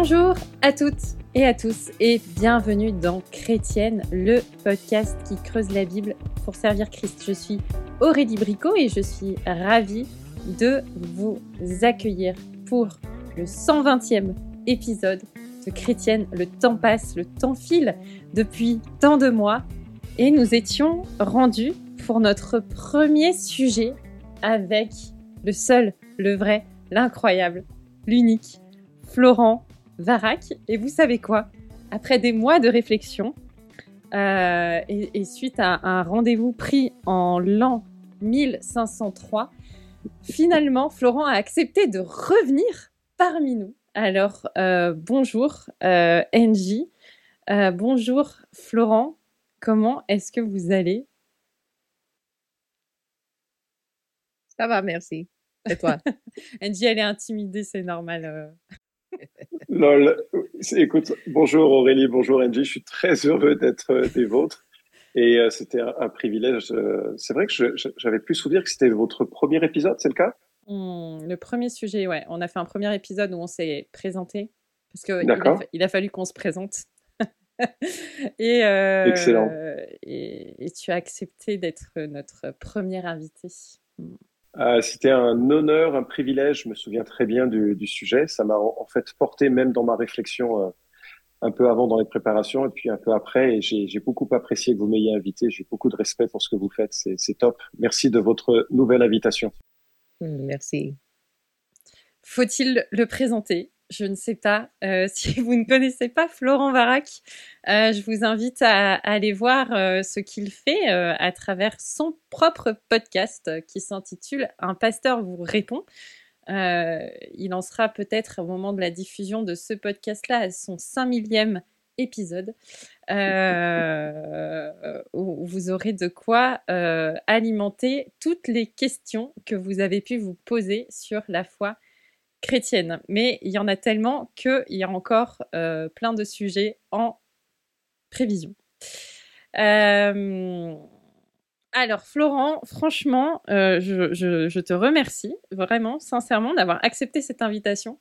Bonjour à toutes et à tous et bienvenue dans Chrétienne, le podcast qui creuse la Bible pour servir Christ. Je suis Aurélie Bricot et je suis ravie de vous accueillir pour le 120e épisode de Chrétienne. Le temps passe, le temps file depuis tant de mois et nous étions rendus pour notre premier sujet avec le seul, le vrai, l'incroyable, l'unique, Florent Varac. Et vous savez quoi? Après des mois de réflexion euh, et, suite à un rendez-vous pris en l'an 1503, finalement, Florent a accepté de revenir parmi nous. Alors, euh, bonjour euh, Angie, bonjour Florent, comment est-ce que vous allez? Ça va, merci. Et toi? Angie, elle est intimidée, c'est normal. Lol. Écoute, bonjour Aurélie, bonjour Angie. Je suis très heureux d'être euh, des vôtres. Et euh, c'était un, privilège. Euh, c'est vrai que j'avais plus souvenir que c'était votre premier épisode, c'est le cas? Hmm, Le premier sujet, ouais. On a fait un premier épisode où on s'est présenté. Parce qu'il a, il a fallu qu'on se présente. et, Excellent. Et, et, tu as accepté d'être notre premier invité. Euh, c'était un honneur, un privilège. Je me souviens très bien du, sujet. Ça m'a en fait porté même dans ma réflexion euh, un peu avant dans les préparations et puis un peu après. J'ai beaucoup apprécié que vous m'ayez invité. J'ai beaucoup de respect pour ce que vous faites. C'est top. Merci de votre nouvelle invitation. Merci. Faut-il le présenter? Je ne sais pas. Euh, si vous ne connaissez pas Florent Varac, euh, je vous invite à, aller voir euh, ce qu'il fait à travers son propre podcast qui s'intitule Un pasteur vous répond. il en sera peut-être au moment de la diffusion de ce podcast-là son 5 millième épisode où vous aurez de quoi alimenter toutes les questions que vous avez pu vous poser sur la foi chrétienne. Mais il y en a tellement qu'il y a encore euh, plein de sujets en prévision. Euh, alors, Florent, franchement, euh, je, te remercie vraiment, sincèrement, d'avoir accepté cette invitation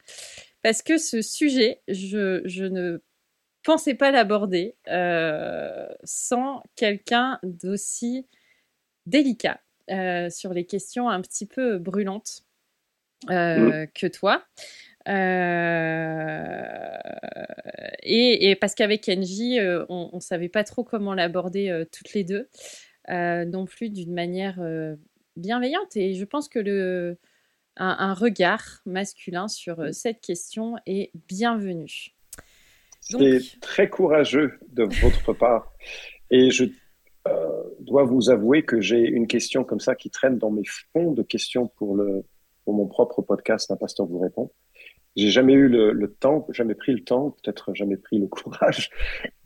parce que ce sujet, je, ne pensais pas l'aborder sans quelqu'un d'aussi délicat sur les questions un petit peu brûlantes Mmh. Euh, que toi. Euh, et, parce qu'avec Kenji, euh, on ne savait pas trop comment l'aborder toutes les deux, non plus d'une manière bienveillante. Et je pense que le, un, regard masculin sur cette question est bienvenu. C'est très courageux de votre part. Et je dois vous avouer que j'ai une question comme ça qui traîne dans mes fonds de questions pour le, pour mon propre podcast Un pasteur vous répond. J'ai jamais eu le, temps, jamais pris le temps, peut-être jamais pris le courage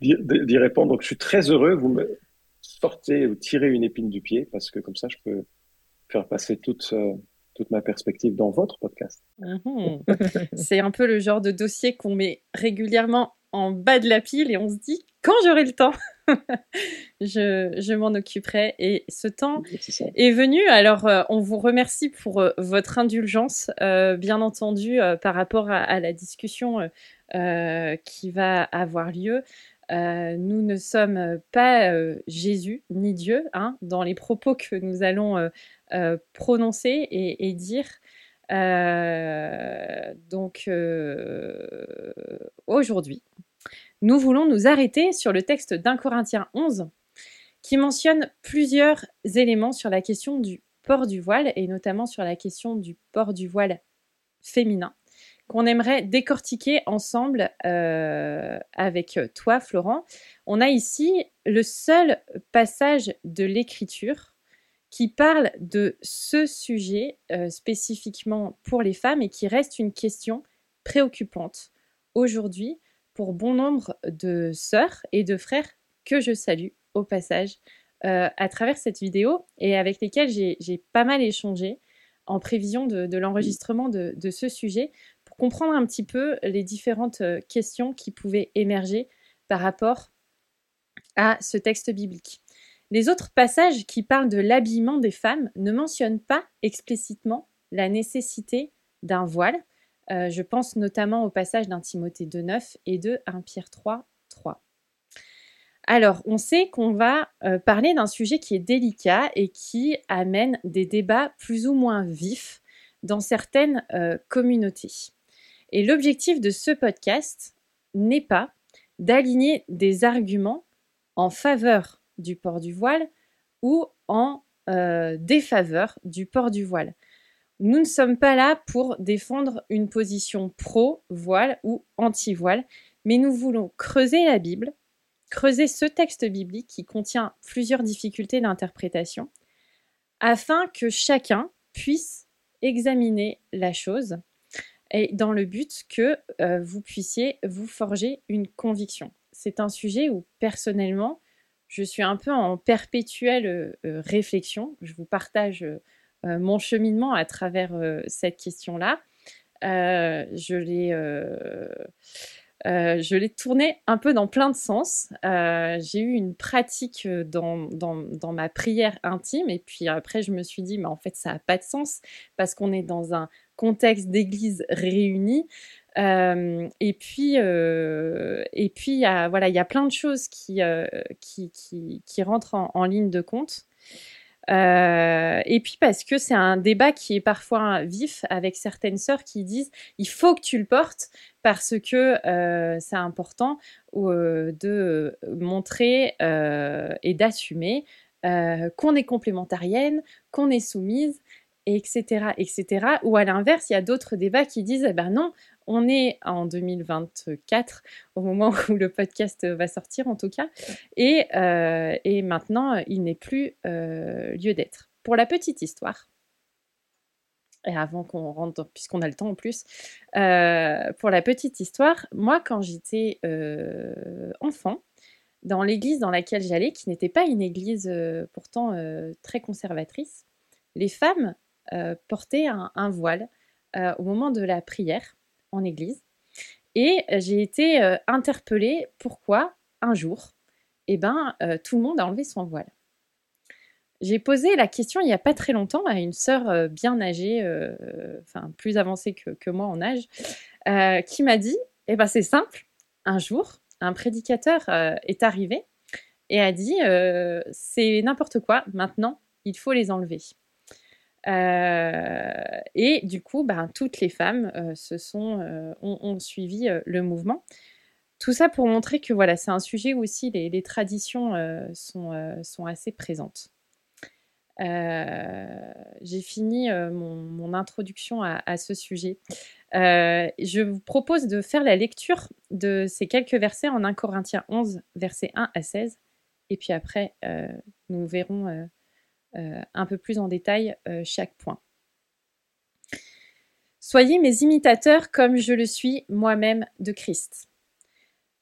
d'y répondre. Donc je suis très heureux. Vous me sortez ou tirez une épine du pied parce que comme ça je peux faire passer toute euh, toute ma perspective dans votre podcast. Mhm. C'est un peu le genre de dossier qu'on met régulièrement en bas de la pile et on se dit quand j'aurai le temps, je, m'en occuperai. Et ce temps est, venu. Alors, euh, on vous remercie pour euh, votre indulgence, euh, bien entendu, par rapport à, la discussion qui va avoir lieu. nous ne sommes pas Jésus ni Dieu hein, dans les propos que nous allons prononcer et dire. Donc aujourd'hui, nous voulons nous arrêter sur le texte d'un Corinthiens 11 qui mentionne plusieurs éléments sur la question du port du voile et notamment sur la question du port du voile féminin qu'on aimerait décortiquer ensemble euh, avec toi, Florent. On a ici le seul passage de l'écriture qui parle de ce sujet euh, spécifiquement pour les femmes et qui reste une question préoccupante aujourd'hui pour bon nombre de sœurs et de frères que je salue au passage euh, à travers cette vidéo et avec lesquels j'ai pas mal échangé en prévision de, l'enregistrement de, ce sujet pour comprendre un petit peu les différentes euh, questions qui pouvaient émerger par rapport à ce texte biblique. Les autres passages qui parlent de l'habillement des femmes ne mentionnent pas explicitement la nécessité d'un voile, je pense notamment au passage d'un Timothée 2.9 et de 1 Pierre 3, 3. Alors, on sait qu'on va parler d'un sujet qui est délicat et qui amène des débats plus ou moins vifs dans certaines communautés. Et l'objectif de ce podcast n'est pas d'aligner des arguments en faveur du port du voile ou en euh, défaveur du port du voile. Nous ne sommes pas là pour défendre une position pro-voile ou anti-voile, mais nous voulons creuser la Bible, creuser ce texte biblique qui contient plusieurs difficultés d'interprétation, afin que chacun puisse examiner la chose et dans le but que euh, vous puissiez vous forger une conviction. C'est un sujet où personnellement, je suis un peu en perpétuelle euh, euh, réflexion. Je vous partage mon cheminement à travers cette question-là. je l'ai euh, je l'ai tourné un peu dans plein de sens. Euh, j'ai eu une pratique euh, dans, dans, ma prière intime et puis après je me suis dit mais en fait ça n'a pas de sens parce qu'on est dans un contexte d'église réunie. et puis, et puis il y a, voilà, il y a plein de choses qui, qui, rentrent en, en, ligne de compte. Euh, et puis parce que c'est un débat qui est parfois vif avec certaines sœurs qui disent il faut que tu le portes parce que euh, c'est important euh, de montrer et d'assumer qu'on est complémentarienne, qu'on est soumise, etc., etc. Ou à l'inverse, il y a d'autres débats qui disent eh ben non, on est en 2024, au moment où le podcast va sortir en tout cas, et, euh, maintenant il n'est plus euh, lieu d'être. Pour la petite histoire, et avant qu'on rentre, puisqu'on a le temps en plus, euh, pour la petite histoire, moi quand j'étais enfant, dans l'église dans laquelle j'allais, qui n'était pas une église pourtant très conservatrice, les femmes portaient un voile au moment de la prière en église. Et euh, j'ai été euh, interpellée pourquoi? Un jour, eh ben, euh, tout le monde a enlevé son voile. J'ai posé la question il n'y a pas très longtemps à une sœur bien âgée, enfin plus avancée que, moi en âge, qui m'a dit eh ben, c'est simple, un jour, un prédicateur est arrivé et a dit c'est n'importe quoi, maintenant il faut les enlever. Euh, et du coup, ben, toutes les femmes euh, se sont, euh, ont, suivi le mouvement. Tout ça pour montrer que voilà, c'est un sujet où aussi les, traditions sont, sont, assez présentes. J'ai fini mon, introduction à, ce sujet. je vous propose de faire la lecture de ces quelques versets en 1 Corinthiens 11, versets 1 à 16. Et puis après, nous verrons un peu plus en détail euh, chaque point. Soyez mes imitateurs comme je le suis moi-même de Christ.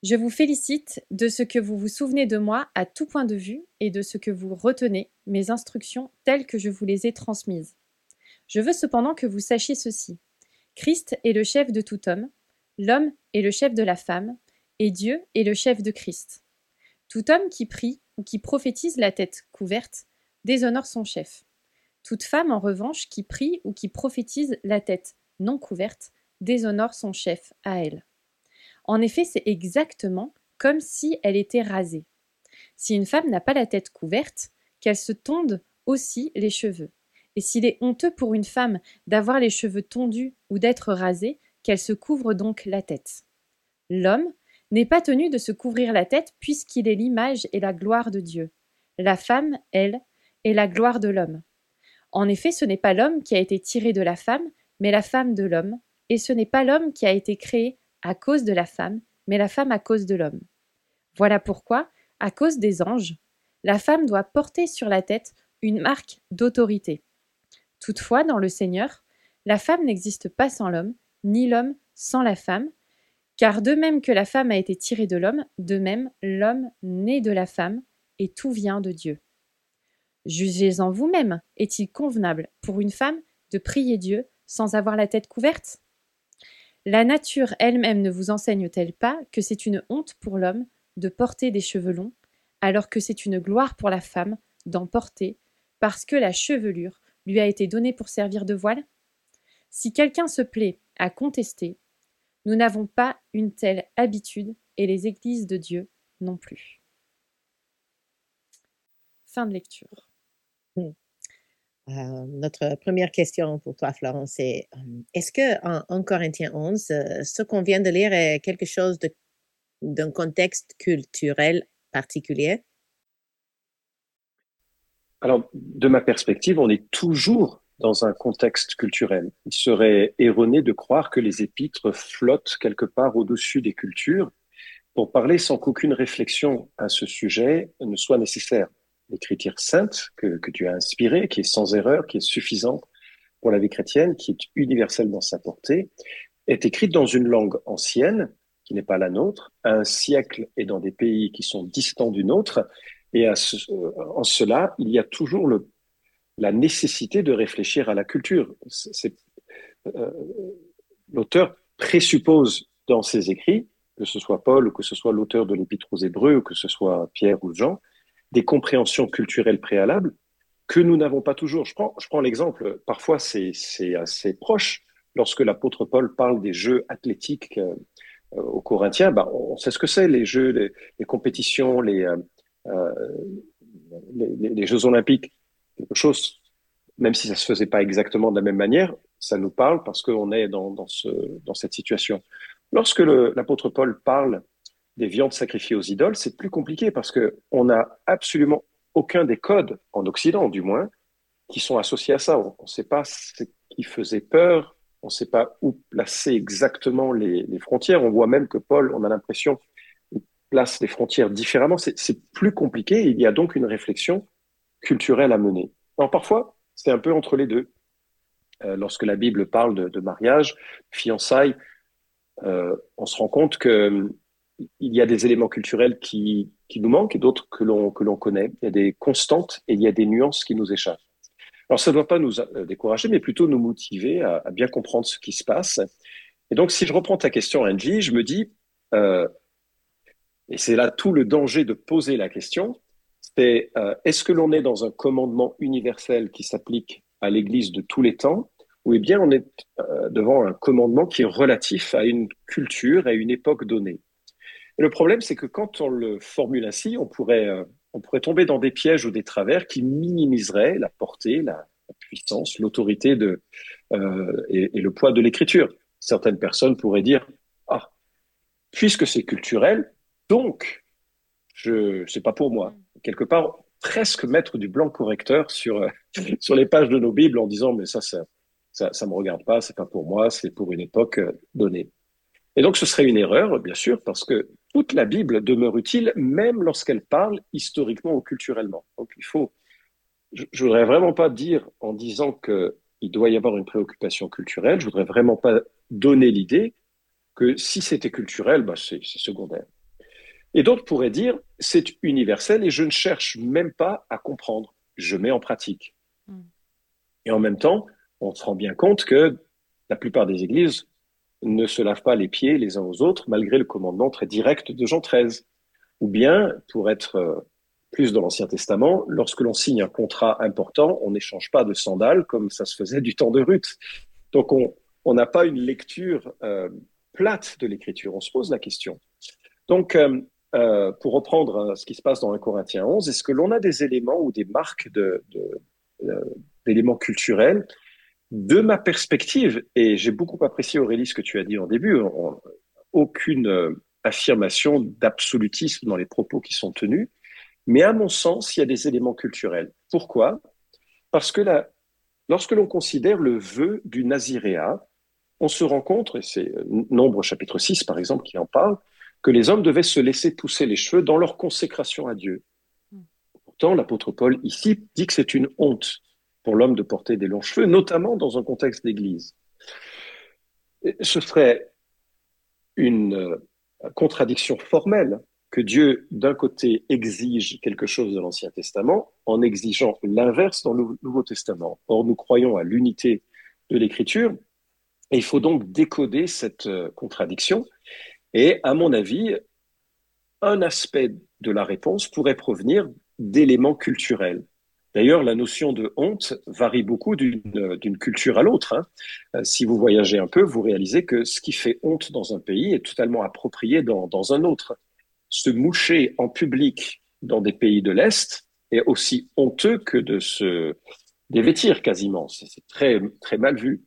Je vous félicite de ce que vous vous souvenez de moi à tout point de vue et de ce que vous retenez mes instructions telles que je vous les ai transmises. Je veux cependant que vous sachiez ceci. Christ est le chef de tout homme, l'homme est le chef de la femme, et Dieu est le chef de Christ. Tout homme qui prie ou qui prophétise la tête couverte déshonore son chef. Toute femme, en revanche, qui prie ou qui prophétise la tête non couverte, déshonore son chef à elle. En effet, c'est exactement comme si elle était rasée. Si une femme n'a pas la tête couverte, qu'elle se tonde aussi les cheveux. Et s'il est honteux pour une femme d'avoir les cheveux tondus ou d'être rasée, qu'elle se couvre donc la tête. L'homme n'est pas tenu de se couvrir la tête puisqu'il est l'image et la gloire de Dieu. La femme, elle, et la gloire de l'homme. En effet, ce n'est pas l'homme qui a été tiré de la femme, mais la femme de l'homme, et ce n'est pas l'homme qui a été créé à cause de la femme, mais la femme à cause de l'homme. Voilà pourquoi, à cause des anges, la femme doit porter sur la tête une marque d'autorité. Toutefois, dans le Seigneur, la femme n'existe pas sans l'homme, ni l'homme sans la femme, car de même que la femme a été tirée de l'homme, de même l'homme naît de la femme, et tout vient de Dieu. Jugez-en vous-même. Est-il convenable pour une femme de prier Dieu sans avoir la tête couverte? La nature elle-même ne vous enseigne-t-elle pas que c'est une honte pour l'homme de porter des cheveux longs, alors que c'est une gloire pour la femme d'en porter, parce que la chevelure lui a été donnée pour servir de voile? Si quelqu'un se plaît à contester. Nous n'avons pas une telle habitude et les églises de Dieu non plus. Fin de lecture. Hmm. Euh, notre première question pour toi, Florence, c'est est-ce que en, Corinthiens 11, euh, ce qu'on vient de lire est quelque chose d'un contexte culturel particulier? Alors, de ma perspective, on est toujours dans un contexte culturel. Il serait erroné de croire que les épîtres flottent quelque part au-dessus des cultures pour parler sans qu'aucune réflexion à ce sujet ne soit nécessaire. L'écriture sainte que, que tu as inspirée, qui est sans erreur, qui est suffisante pour la vie chrétienne, qui est universelle dans sa portée, est écrite dans une langue ancienne, qui n'est pas la nôtre, à un siècle et dans des pays qui sont distants du nôtre, et en cela, il y a toujours la nécessité de réfléchir à la culture. Euh, L'auteur présuppose dans ses écrits, que ce soit Paul que ce soit l'auteur de l'Épître aux Hébreux ou que ce soit Pierre ou Jean, des compréhensions culturelles préalables que nous n'avons pas toujours. Je prends, je prends l'exemple, parfois c'est assez proche, lorsque l'apôtre Paul parle des jeux athlétiques euh, aux Corinthiens, bah, on sait ce que c'est, les jeux, les, compétitions, les, euh, euh, les, les, Jeux olympiques, quelque chose, même si ça se faisait pas exactement de la même manière, ça nous parle parce qu'on est dans, dans, ce, dans cette situation. Lorsque l'apôtre Paul parle des viandes sacrifiées aux idoles, c'est plus compliqué parce que on n'a absolument aucun des codes, en Occident du moins, qui sont associés à ça. On ne sait pas ce qui faisait peur, on ne sait pas où placer exactement les, frontières. On voit même que Paul, on a l'impression place les frontières différemment, c'est plus compliqué. il y a donc une réflexion culturelle à mener. Alors parfois, c'est un peu entre les deux. Euh, lorsque la Bible parle de, de mariage, fiançailles, euh, on se rend compte que il y a des éléments culturels qui, nous manquent et d'autres que l'on connaît. Il y a des constantes et il y a des nuances qui nous échappent. Alors ça ne doit pas nous euh, décourager, mais plutôt nous motiver à, bien comprendre ce qui se passe. Et donc, si je reprends ta question, Angie, je me dis, euh, et c'est là tout le danger de poser la question, c'est euh, est-ce que l'on est dans un commandement universel qui s'applique à l'Église de tous les temps, ou eh bien on est devant un commandement qui est relatif à une culture à une époque donnée? Le problème, c'est que quand on le formule ainsi, on pourrait, euh, on pourrait tomber dans des pièges ou des travers qui minimiseraient la portée, la, la puissance, l'autorité de euh, et, et le poids de l'écriture. Certaines personnes pourraient dire ah puisque c'est culturel, donc, je c'est pas pour moi. Quelque part, presque mettre du blanc correcteur sur euh, sur les pages de nos bibles en disant mais ça ça ça, ça me regarde pas, c'est pas pour moi, c'est pour une époque donnée. Et donc ce serait une erreur, bien sûr, parce que toute la Bible demeure utile, même lorsqu'elle parle historiquement ou culturellement. Donc il faut, je, je voudrais vraiment pas dire en disant que il doit y avoir une préoccupation culturelle, je voudrais vraiment pas donner l'idée que si c'était culturel, bah c'est secondaire. Et d'autres pourraient dire, c'est universel et je ne cherche même pas à comprendre, je mets en pratique. Mm. Et en même temps, on se rend bien compte que la plupart des églises ne se lavent pas les pieds les uns aux autres, malgré le commandement très direct de Jean XIII. Ou bien, pour être euh, plus dans l'Ancien Testament, lorsque l'on signe un contrat important, on n'échange pas de sandales comme ça se faisait du temps de Ruth. Donc on n'a pas une lecture euh, plate de l'Écriture, on se pose la question. Donc, euh, euh, pour reprendre euh, ce qui se passe dans 1 Corinthiens 11, est-ce que l'on a des éléments ou des marques de, de, d'éléments culturels De ma perspective, et j'ai beaucoup apprécié Aurélie ce que tu as dit en début, aucune euh, affirmation d'absolutisme dans les propos qui sont tenus, mais à mon sens, il y a des éléments culturels. Pourquoi? Parce que là, lorsque l'on considère le vœu du naziréat, on se rend compte, et c'est Nombre chapitre 6 par exemple qui en parle, que les hommes devaient se laisser pousser les cheveux dans leur consécration à Dieu. Pourtant, l'apôtre Paul ici dit que c'est une honte pour l'homme de porter des longs cheveux, notamment dans un contexte d'église. Ce serait une euh, contradiction formelle que Dieu, d'un côté, exige quelque chose de l'Ancien Testament en exigeant l'inverse dans le Nouveau Testament. Or, nous croyons à l'unité de l'Écriture et il faut donc décoder cette euh, contradiction et à mon avis, un aspect de la réponse pourrait provenir d'éléments culturels. D'ailleurs, la notion de honte varie beaucoup d'une culture à l'autre. Hein. Euh, si vous voyagez un peu, vous réalisez que ce qui fait honte dans un pays est totalement approprié dans, un autre. Se moucher en public dans des pays de l'Est est aussi honteux que de se dévêtir quasiment. C'est très, très mal vu.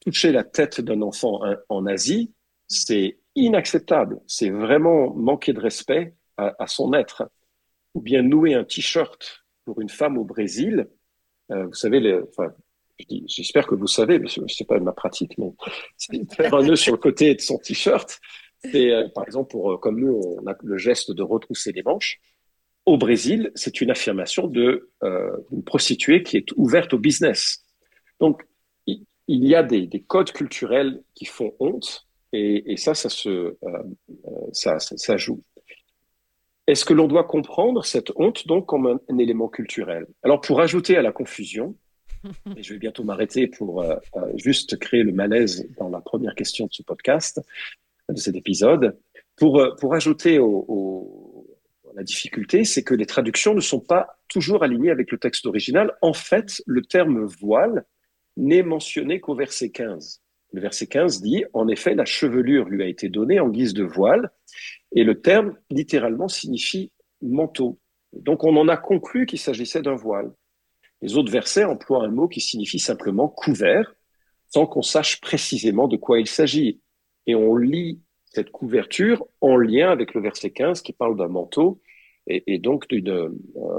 Toucher la tête d'un enfant en Asie, c'est inacceptable. C'est vraiment manquer de respect à son être. Ou bien nouer un t-shirt pour une femme au Brésil, euh, vous savez, j'espère que vous savez, mais c'est pas ma pratique, mais faire un nœud sur le côté de son t-shirt, c'est euh, par exemple pour euh, comme nous on a le geste de retrousser les manches. Au Brésil, c'est une affirmation de euh, une prostituée qui est ouverte au business. Donc il, y a des, des, codes culturels qui font honte et, ça, ça se ça, ça joue. Est-ce que l'on doit comprendre cette honte donc comme un, élément culturel? Alors pour ajouter à la confusion, et je vais bientôt m'arrêter pour euh, euh, juste créer le malaise dans la première question de ce podcast, de cet épisode, pour, euh, pour ajouter au, au, la difficulté, c'est que les traductions ne sont pas toujours alignées avec le texte original. En fait, le terme voile n'est mentionné qu'au verset 15. Le verset 15 dit, en effet, la chevelure lui a été donnée en guise de voile, et le terme, littéralement, signifie manteau. Donc on en a conclu qu'il s'agissait d'un voile. Les autres versets emploient un mot qui signifie simplement couvert, sans qu'on sache précisément de quoi il s'agit. Et on lit cette couverture en lien avec le verset 15 qui parle d'un manteau et, donc euh,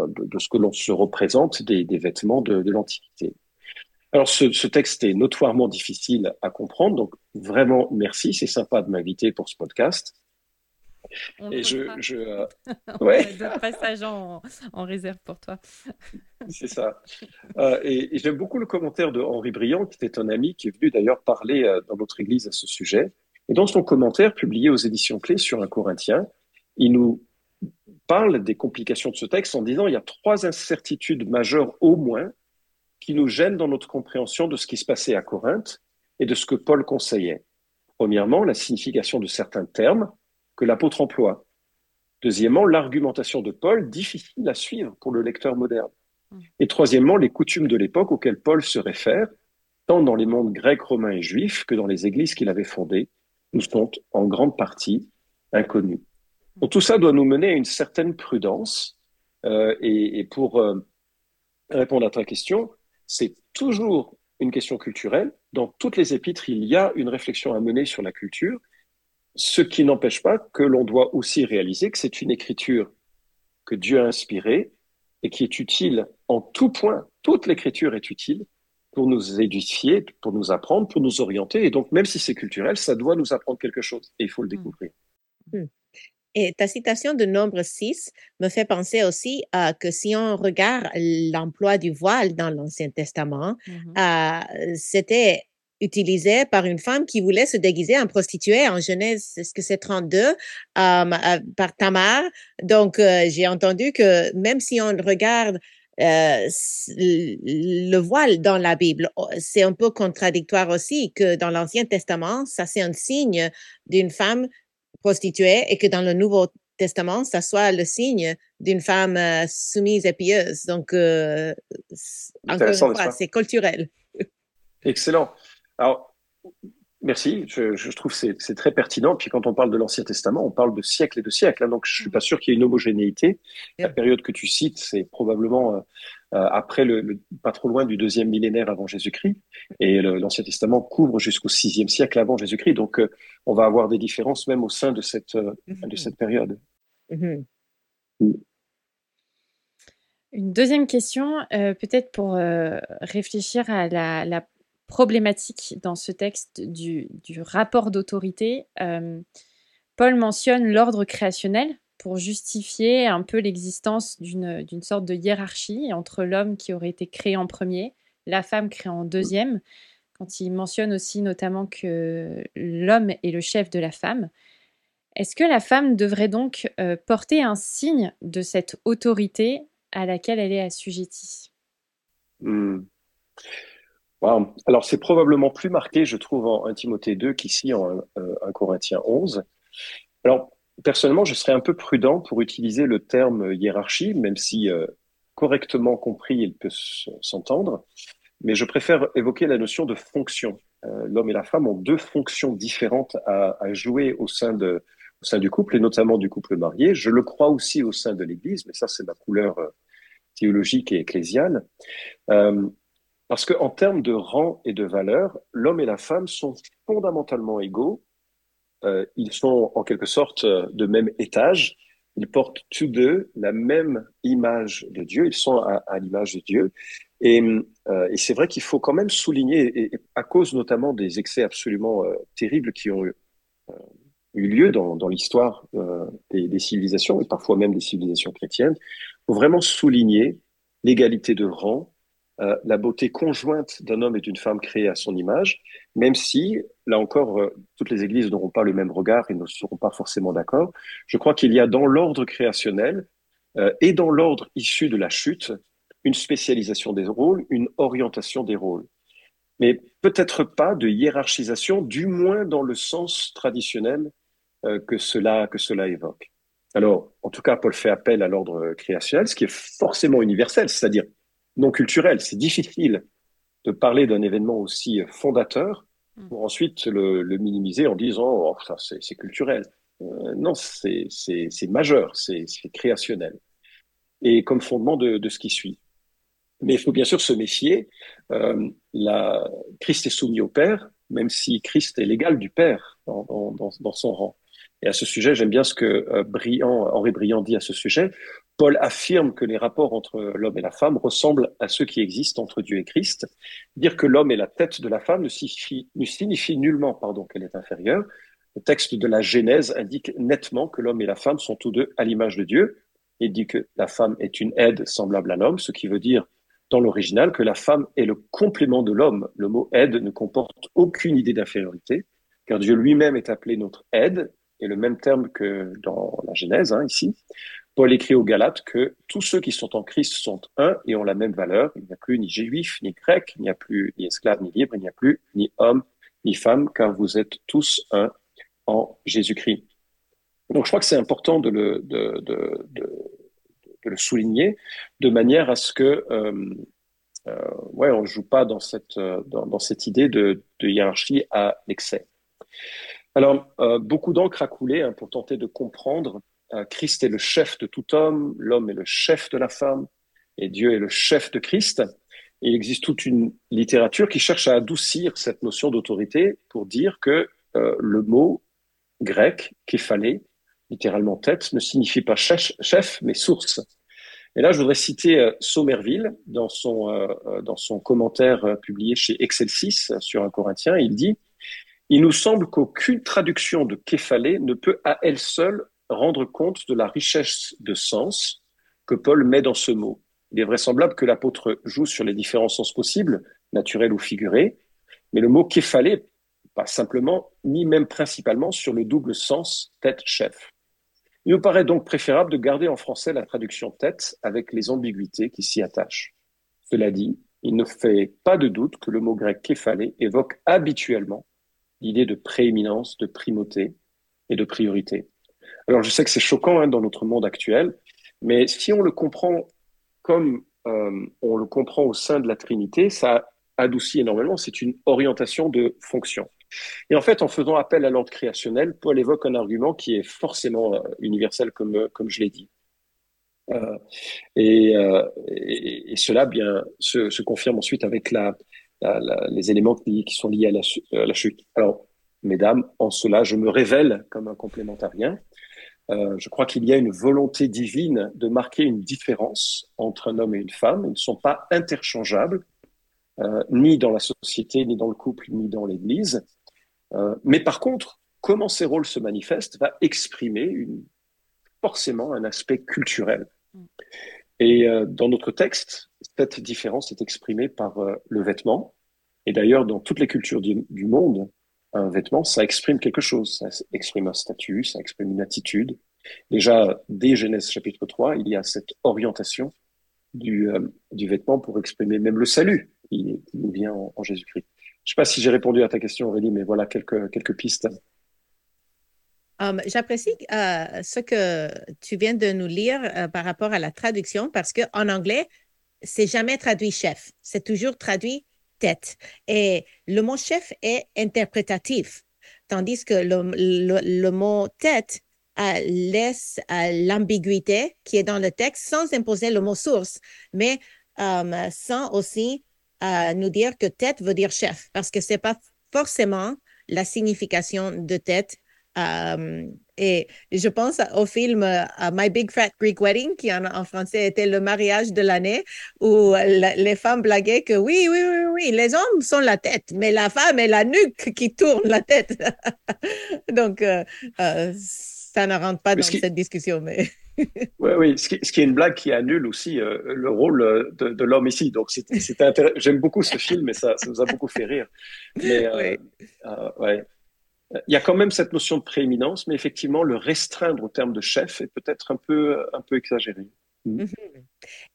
de, ce que l'on se représente des, vêtements de l'Antiquité. Alors ce, ce, texte est notoirement difficile à comprendre, donc vraiment merci, c'est sympa de m'inviter pour ce podcast. On et je, je euh... ouais. d'autres passages en, en, réserve pour toi. C'est ça. Euh, et, et j'aime beaucoup le commentaire de Henri Briand, qui était un ami qui est venu d'ailleurs parler euh, dans notre église à ce sujet. Et dans son commentaire publié aux éditions Clés sur un Corinthien, il nous parle des complications de ce texte en disant il y a trois incertitudes majeures au moins qui nous gênent dans notre compréhension de ce qui se passait à Corinthe et de ce que Paul conseillait. Premièrement, la signification de certains termes que l'apôtre emploie. Deuxièmement, l'argumentation de Paul, difficile à suivre pour le lecteur moderne. Mmh. Et troisièmement, les coutumes de l'époque auxquelles Paul se réfère, tant dans les mondes grecs, romains et juifs que dans les églises qu'il avait fondées, nous sont en grande partie inconnus. Mmh. Donc tout ça doit nous mener à une certaine prudence. Euh, et, et, pour euh, répondre à ta question, c'est toujours une question culturelle. Dans toutes les épîtres, il y a une réflexion à mener sur la culture ce qui n'empêche pas que l'on doit aussi réaliser que c'est une écriture que Dieu a inspirée et qui est utile en tout point. Toute l'écriture est utile pour nous édifier, pour nous apprendre, pour nous orienter. Et donc, même si c'est culturel, ça doit nous apprendre quelque chose et il faut le hmm. découvrir. Hmm. Et ta citation de nombre 6 me fait penser aussi que si on regarde l'emploi du voile dans l'Ancien Testament, mm-hmm. euh, c'était utilisé par une femme qui voulait se déguiser en prostituée en Genèse, est-ce que c'est 32, euh, euh, par Tamar? Donc, euh, j'ai entendu que même si on regarde euh, le voile dans la Bible, oh, c'est un peu contradictoire aussi que dans l'Ancien Testament, ça c'est un signe d'une femme prostituée et que dans le Nouveau Testament, ça soit le signe d'une femme soumise et pieuse. Donc, encore une fois, c'est culturel. Excellent. Alors, merci. Je, je trouve que c'est très pertinent. Puis quand on parle de l'Ancien Testament, on parle de siècles et de siècles. Hein, donc, je suis pas sûr qu'il y ait une homogénéité. La période que tu cites, c'est probablement euh, euh, après le, pas trop loin du deuxième millénaire avant Jésus-Christ. Et l'Ancien Testament couvre jusqu'au sixième siècle avant Jésus-Christ. Donc, euh, on va avoir des différences même au sein de cette, mm-hmm. de cette période. Mm-hmm. Mm. Une deuxième question, peut-être pour réfléchir à la, la problématique dans ce texte du, du rapport d'autorité. Euh, Paul mentionne l'ordre créationnel pour justifier un peu l'existence d'une sorte de hiérarchie entre l'homme qui aurait été créé en premier, la femme créée en deuxième, quand il mentionne aussi notamment que l'homme est le chef de la femme. Est-ce que la femme devrait donc euh, porter un signe de cette autorité à laquelle elle est assujettie? Hmm. Alors, c'est probablement plus marqué, je trouve, en 1 Timothée 2 qu'ici en 1 euh, Corinthiens 11. Alors, personnellement, je serais un peu prudent pour utiliser le terme hiérarchie, même si euh, correctement compris, il peut s'entendre, mais je préfère évoquer la notion de fonction. Euh, l'homme et la femme ont deux fonctions différentes à, à jouer au sein, de, au sein du couple, et notamment du couple marié. Je le crois aussi au sein de l'Église, mais ça c'est ma couleur euh, théologique et ecclésiale. Euh, parce qu'en termes de rang et de valeur, l'homme et la femme sont fondamentalement égaux. Euh, ils sont en quelque sorte de même étage. Ils portent tous deux la même image de Dieu. Ils sont à, l'image de Dieu. Et, euh, et c'est vrai qu'il faut quand même souligner, et, à cause notamment des excès absolument euh, terribles qui ont eu, euh, eu lieu dans, l'histoire euh, des, civilisations, et parfois même des civilisations chrétiennes, faut vraiment souligner l'égalité de rang, euh, la beauté conjointe d'un homme et d'une femme créés à son image, même si, là encore, toutes les églises n'auront pas le même regard et ne seront pas forcément d'accord. Je crois qu'il y a dans l'ordre créationnel et dans l'ordre issu de la chute, une spécialisation des rôles, une orientation des rôles. Mais peut-être pas de hiérarchisation, du moins dans le sens traditionnel euh, que, cela, que cela évoque. Alors, en tout cas, Paul fait appel à l'ordre créationnel, ce qui est forcément universel, c'est-à-dire non culturel. C'est difficile de parler d'un événement aussi fondateur. Pour ensuite le, minimiser en disant oh, ça c'est culturel. Euh, non, c'est majeur, c'est créationnel. Et comme fondement de, ce qui suit. Mais il faut bien sûr se méfier. Euh, la, Christ est soumis au Père, même si Christ est l'égal du Père dans, dans, son rang. Et à ce sujet, j'aime bien ce que euh, Briand, Henri Briand dit à ce sujet. Paul affirme que les rapports entre l'homme et la femme ressemblent à ceux qui existent entre Dieu et Christ. Dire que l'homme est la tête de la femme ne signifie, ne signifie nullement qu'elle est inférieure. Le texte de la Genèse indique nettement que l'homme et la femme sont tous deux à l'image de Dieu. Il dit que la femme est une aide semblable à l'homme, ce qui veut dire dans l'original que la femme est le complément de l'homme. Le mot aide ne comporte aucune idée d'infériorité, car Dieu lui-même est appelé notre aide, et le même terme que dans la Genèse, hein, ici. Paul écrit aux Galates que tous ceux qui sont en Christ sont un et ont la même valeur. Il n'y a plus ni juif, ni grec, il n'y a plus ni esclave, ni libre, il n'y a plus ni homme, ni femme, car vous êtes tous un en Jésus-Christ. Donc je crois que c'est important de le, souligner, de manière à ce que euh, euh, ouais, on ne joue pas dans cette, euh, dans, cette idée de, hiérarchie à l'excès. Alors, euh, beaucoup d'encre a coulé hein, pour tenter de comprendre. Euh, Christ est le chef de tout homme, l'homme est le chef de la femme, et Dieu est le chef de Christ. Il existe toute une littérature qui cherche à adoucir cette notion d'autorité pour dire que euh, le mot grec, képhalé, littéralement tête, ne signifie pas chef, chef mais source. Et là, je voudrais citer euh, Somerville dans son, euh, euh, dans son commentaire publié chez Excelsis sur un Corinthien. Il dit Il nous semble qu'aucune traduction de képhalé ne peut à elle seule rendre compte de la richesse de sens que Paul met dans ce mot. Il est vraisemblable que l'apôtre joue sur les différents sens possibles, naturels ou figurés, mais le mot képhalé, pas simplement, ni même principalement sur le double sens tête-chef. Il nous paraît donc préférable de garder en français la traduction tête avec les ambiguïtés qui s'y attachent. Cela dit, il ne fait pas de doute que le mot grec képhalé évoque habituellement l'idée de prééminence, de primauté et de priorité. Alors je sais que c'est choquant hein, dans notre monde actuel, mais si on le comprend comme euh, on le comprend au sein de la Trinité, ça adoucit énormément. C'est une orientation de fonction. Et en fait, en faisant appel à l'ordre créationnel, Paul évoque un argument qui est forcément euh, universel, comme, euh, comme je l'ai dit. Euh, et, euh, et, cela bien se, se, confirme ensuite avec la, les éléments qui, sont liés à la, à la, chute. Alors, mesdames, en cela, je me révèle comme un complémentarien. Euh, je crois qu'il y a une volonté divine de marquer une différence entre un homme et une femme. Ils ne sont pas interchangeables, euh, ni dans la société, ni dans le couple, ni dans l'Église. Euh, mais par contre, comment ces rôles se manifestent va exprimer forcément un aspect culturel. Et euh, dans notre texte, cette différence est exprimée par euh, le vêtement. Et d'ailleurs, dans toutes les cultures du, du, monde, un vêtement, ça exprime quelque chose. Ça exprime un statut, ça exprime une attitude. Déjà, dès Genèse chapitre 3, il y a cette orientation du, euh, du vêtement pour exprimer même le salut qui nous vient en, en Jésus-Christ. Je ne sais pas si j'ai répondu à ta question, Aurélie, mais voilà quelques, quelques pistes. Um, J'apprécie euh, ce que tu viens de nous lire euh, par rapport à la traduction parce qu'en anglais, c'est jamais traduit chef, c'est toujours traduit tête. Et le mot chef est interprétatif, tandis que le, le, mot tête euh, laisse l'ambiguïté qui est dans le texte sans imposer le mot source, mais um, sans aussi nous dire que tête veut dire chef, parce que c'est pas forcément la signification de tête euh, et je pense au film euh, My Big Fat Greek Wedding, qui en, français était le mariage de l'année, où les femmes blaguaient que oui, oui, oui, oui, les hommes sont la tête, mais la femme est la nuque qui tourne la tête. Donc, euh, ça ne rentre pas dans cette discussion, mais. oui, oui, ce qui, ce qui, est une blague qui annule aussi le rôle de, de l'homme ici. Donc, c'est intéressant. J'aime beaucoup ce film et ça, ça nous a beaucoup fait rire. Mais, oui. ouais il y a quand même cette notion de prééminence, mais effectivement, le restreindre au terme de chef est peut-être un peu, un peu exagéré. Mm. Mhm.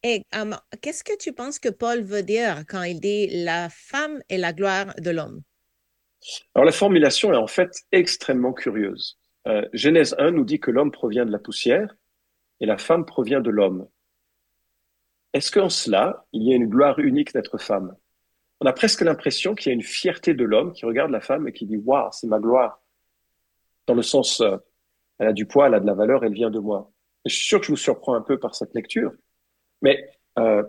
Et um, qu'est-ce que tu penses que Paul veut dire quand il dit la femme est la gloire de l'homme Alors la formulation est en fait extrêmement curieuse. Euh, Genèse 1 nous dit que l'homme provient de la poussière et la femme provient de l'homme. Est-ce qu'en cela, il y a une gloire unique d'être femme? On a presque l'impression qu'il y a une fierté de l'homme qui regarde la femme et qui dit Waouh, c'est ma gloire. Dans le sens, euh, elle a du poids, elle a de la valeur, elle vient de moi. je suis sûr que je vous surprends un peu par cette lecture, mais euh,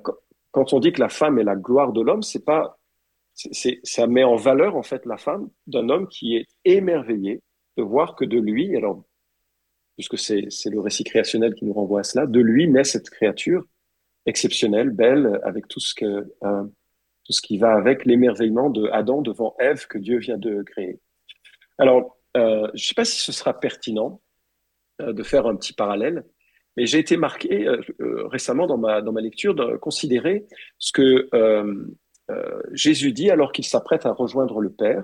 quand on dit que la femme est la gloire de l'homme, c'est pas, c'est, ça met en valeur en fait la femme d'un homme qui est émerveillé de voir que de lui, alors puisque c'est, c'est le récit créationnel qui nous renvoie à cela, de lui naît cette créature exceptionnelle, belle, avec tout ce que euh, tout ce qui va avec l'émerveillement de Adam devant Ève que Dieu vient de créer. Alors, euh, je ne sais pas si ce sera pertinent euh, de faire un petit parallèle, mais j'ai été marqué euh, récemment dans ma, dans ma lecture de considérer ce que Jésus dit alors qu'il s'apprête à rejoindre le Père.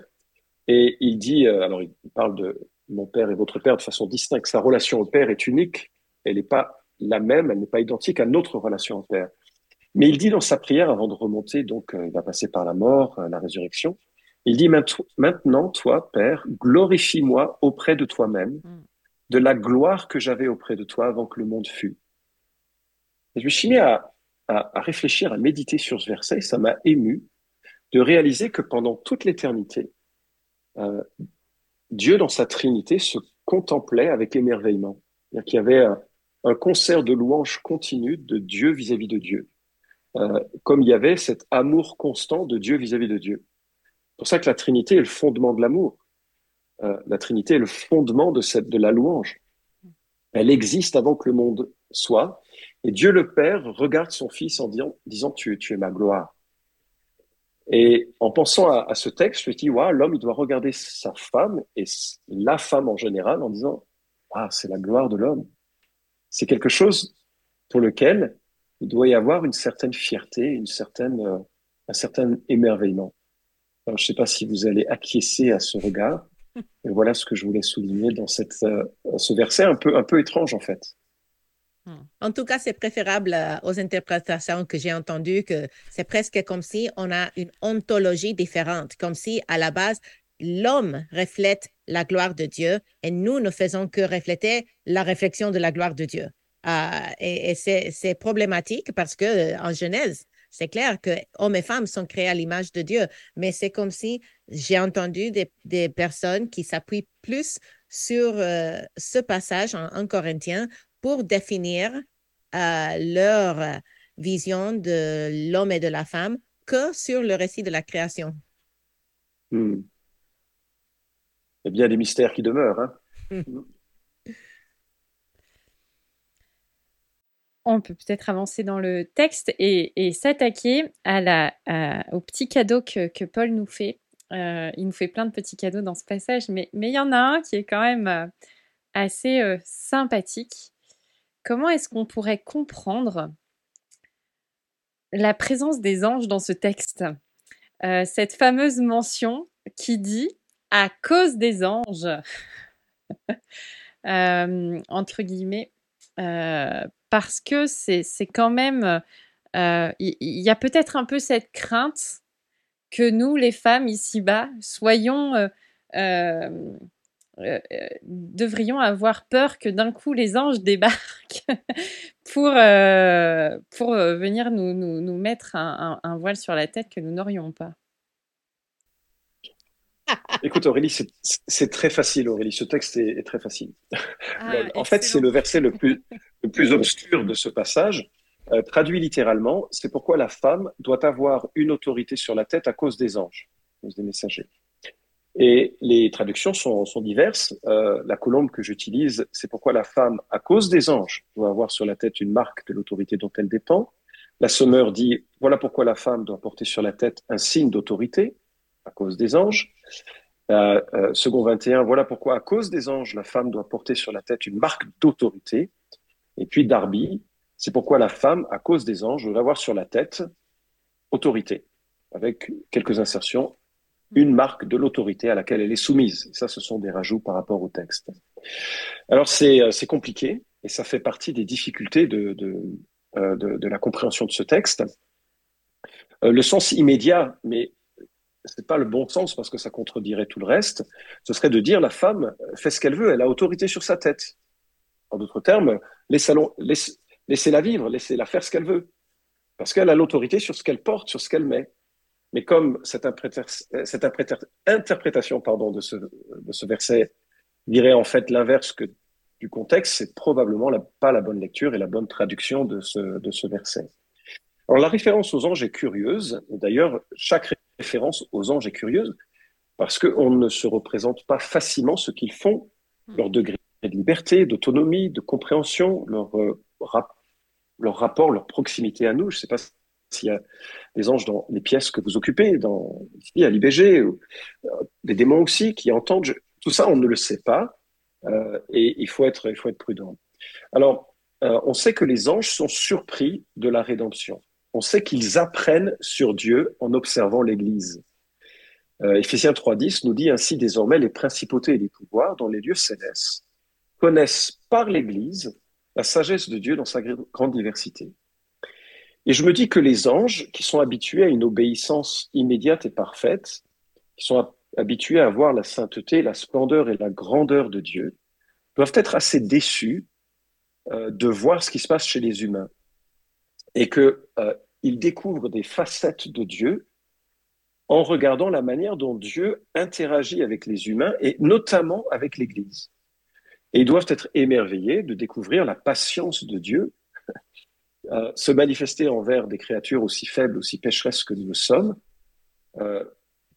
Et il dit, alors il parle de mon Père et votre Père de façon distincte, sa relation au Père est unique, elle n'est pas la même, elle n'est pas identique à notre relation au Père. Mais il dit dans sa prière, avant de remonter, donc euh, il va passer par la mort, euh, la résurrection, il dit maintenant, toi, Père, glorifie-moi auprès de toi-même, mm. de la gloire que j'avais auprès de toi avant que le monde fût. Et je me suis mis à, à, réfléchir, à méditer sur ce verset, ça m'a ému de réaliser que pendant toute l'éternité, euh, Dieu dans sa Trinité se contemplait avec émerveillement. Il y avait un, un concert de louanges continu de Dieu vis-à-vis -vis de Dieu. Euh, comme il y avait cet amour constant de Dieu vis-à-vis de Dieu. C'est pour ça que la Trinité est le fondement de l'amour. Euh, la Trinité est le fondement de, cette, de la louange. Elle existe avant que le monde soit. Et Dieu le Père regarde son Fils en disant, disant tu, tu es ma gloire. Et en pensant à, ce texte, je me dis, ouais, l'homme, il doit regarder sa femme et la femme en général en disant, ah, c'est la gloire de l'homme. C'est quelque chose pour lequel il doit y avoir une certaine fierté, une certaine, euh, un certain émerveillement. Alors, je ne sais pas si vous allez acquiescer à ce regard. Et voilà ce que je voulais souligner dans cette, euh, ce verset un peu, un peu étrange en fait. Hmm. En tout cas, c'est préférable euh, aux interprétations que j'ai entendues, que c'est presque comme si on a une ontologie différente, comme si à la base, l'homme reflète la gloire de Dieu et nous ne faisons que refléter la réflexion de la gloire de Dieu. Et, c'est problématique parce que euh, en Genèse, c'est clair que hommes et femmes sont créés à l'image de Dieu, mais c'est comme si j'ai entendu des, personnes qui s'appuient plus sur euh, ce passage en, Corinthiens pour définir euh, leur vision de l'homme et de la femme que sur le récit de la création. Hmm. Il y a bien des mystères qui demeurent. Hein? Hmm. On peut peut-être avancer dans le texte et, s'attaquer au petit cadeau que, Paul nous fait. Euh, il nous fait plein de petits cadeaux dans ce passage, mais, mais il y en a un qui est quand même euh, assez euh, sympathique. Comment est-ce qu'on pourrait comprendre la présence des anges dans ce texte? Cette fameuse mention qui dit à cause des anges, entre guillemets, parce que c'est quand même, euh, il y, a peut-être un peu cette crainte que nous, les femmes ici-bas, soyons, euh, euh, devrions avoir peur que d'un coup les anges débarquent pour, venir nous, mettre un, voile sur la tête que nous n'aurions pas Écoute Aurélie, c'est très facile Aurélie, ce texte est, très facile. Ah, en fait, c'est le verset le plus, le plus obscur de ce passage. traduit littéralement, c'est pourquoi la femme doit avoir une autorité sur la tête à cause des anges, à cause des messagers. Et les traductions sont, sont diverses. Euh, la colombe que j'utilise, c'est pourquoi la femme, à cause des anges, doit avoir sur la tête une marque de l'autorité dont elle dépend. La sommeur dit, voilà pourquoi la femme doit porter sur la tête un signe d'autorité, cause des anges. Euh, euh, second 21, voilà pourquoi à cause des anges, la femme doit porter sur la tête une marque d'autorité. Et puis Darby, c'est pourquoi la femme, à cause des anges, doit avoir sur la tête autorité, avec quelques insertions, une marque de l'autorité à laquelle elle est soumise. ça, ce sont des rajouts par rapport au texte. Alors, c'est euh, compliqué et ça fait partie des difficultés de, la compréhension de ce texte. Le sens immédiat, mais c'est pas le bon sens parce que ça contredirait tout le reste, ce serait de dire la femme fait ce qu'elle veut, elle a autorité sur sa tête. En d'autres termes, laissez-la vivre, laissez-la faire ce qu'elle veut. Parce qu'elle a l'autorité sur ce qu'elle porte, sur ce qu'elle met. Mais comme cette, interprétation pardon, de, ce, verset dirait en fait l'inverse que du contexte, c'est probablement pas la bonne lecture et la bonne traduction de ce, de ce verset. Alors la référence aux anges est curieuse. D'ailleurs, chaque référence aux anges est curieuse parce qu'on ne se représente pas facilement ce qu'ils font, leur degré de liberté, d'autonomie, de compréhension, leur, euh, leur rapport, leur proximité à nous. Je ne sais pas s'il y a des anges dans les pièces que vous occupez, dans, ici à l'IBG, euh, des démons aussi qui entendent. tout ça, on ne le sait pas euh, et il faut, être, il faut être prudent. Alors, euh, on sait que les anges sont surpris de la rédemption. On sait qu'ils apprennent sur Dieu en observant l'Église. Euh, Éphésiens 3.10 nous dit ainsi désormais les principautés et les pouvoirs dans les lieux célestes connaissent par l'Église la sagesse de Dieu dans sa grande diversité. Et je me dis que les anges, qui sont habitués à une obéissance immédiate et parfaite, qui sont habitués à voir la sainteté, la splendeur et la grandeur de Dieu, doivent être assez déçus euh, de voir ce qui se passe chez les humains. Et qu'ils euh, découvrent des facettes de Dieu en regardant la manière dont Dieu interagit avec les humains et notamment avec l'Église. Et ils doivent être émerveillés de découvrir la patience de Dieu euh, se manifester envers des créatures aussi faibles, aussi pécheresses que nous sommes, euh,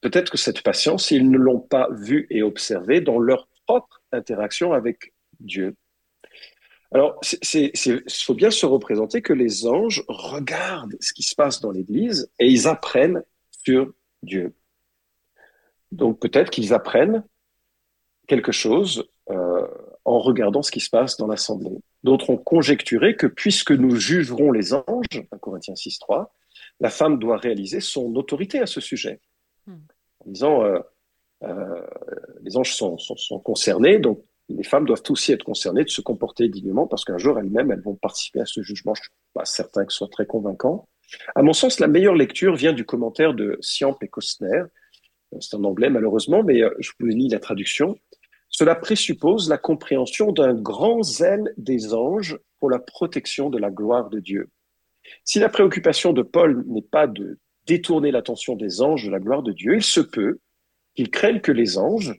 peut-être que cette patience, ils ne l'ont pas vue et observée dans leur propre interaction avec Dieu. Alors, il faut bien se représenter que les anges regardent ce qui se passe dans l'Église et ils apprennent sur Dieu. Donc peut-être qu'ils apprennent quelque chose euh, en regardant ce qui se passe dans l'Assemblée. D'autres ont conjecturé que puisque nous jugerons les anges, 1 Corinthiens 6.3, la femme doit réaliser son autorité à ce sujet. Hmm. En disant, euh, euh, les anges sont, sont, concernés, donc les femmes doivent aussi être concernées de se comporter dignement parce qu'un jour elles-mêmes, elles vont participer à ce jugement. Je ne suis pas certain que ce soit très convaincant. À mon sens, la meilleure lecture vient du commentaire de Siamp et Kostner. C'est en anglais malheureusement, mais euh, je vous lis la traduction. Cela présuppose la compréhension d'un grand zèle des anges pour la protection de la gloire de Dieu. Si la préoccupation de Paul n'est pas de détourner l'attention des anges de la gloire de Dieu, il se peut qu'il craigne que les anges,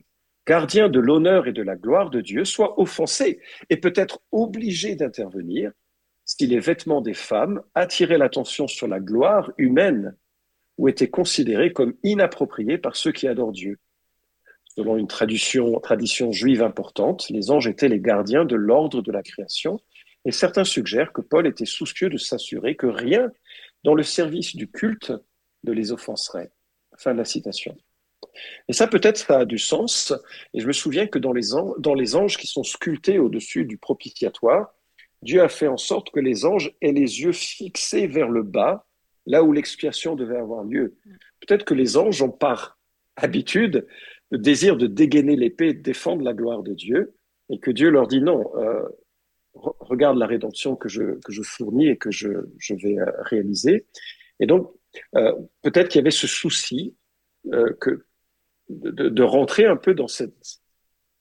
gardiens de l'honneur et de la gloire de Dieu, soient offensés et peut-être obligés d'intervenir si les vêtements des femmes attiraient l'attention sur la gloire humaine ou étaient considérés comme inappropriés par ceux qui adorent Dieu. Selon une tradition, tradition juive importante, les anges étaient les gardiens de l'ordre de la création, et certains suggèrent que Paul était soucieux de s'assurer que rien dans le service du culte ne les offenserait. Fin de la citation. Et ça, peut-être, ça a du sens. Et je me souviens que dans les, dans les anges qui sont sculptés au-dessus du propitiatoire, Dieu a fait en sorte que les anges aient les yeux fixés vers le bas, là où l'expiation devait avoir lieu. Peut-être que les anges ont par habitude le désir de dégainer l'épée et de défendre la gloire de Dieu, et que Dieu leur dit non, euh, regarde la rédemption que je, que je fournis et que je, je vais euh, réaliser. Et donc, euh, peut-être qu'il y avait ce souci que, de, rentrer un peu dans cette,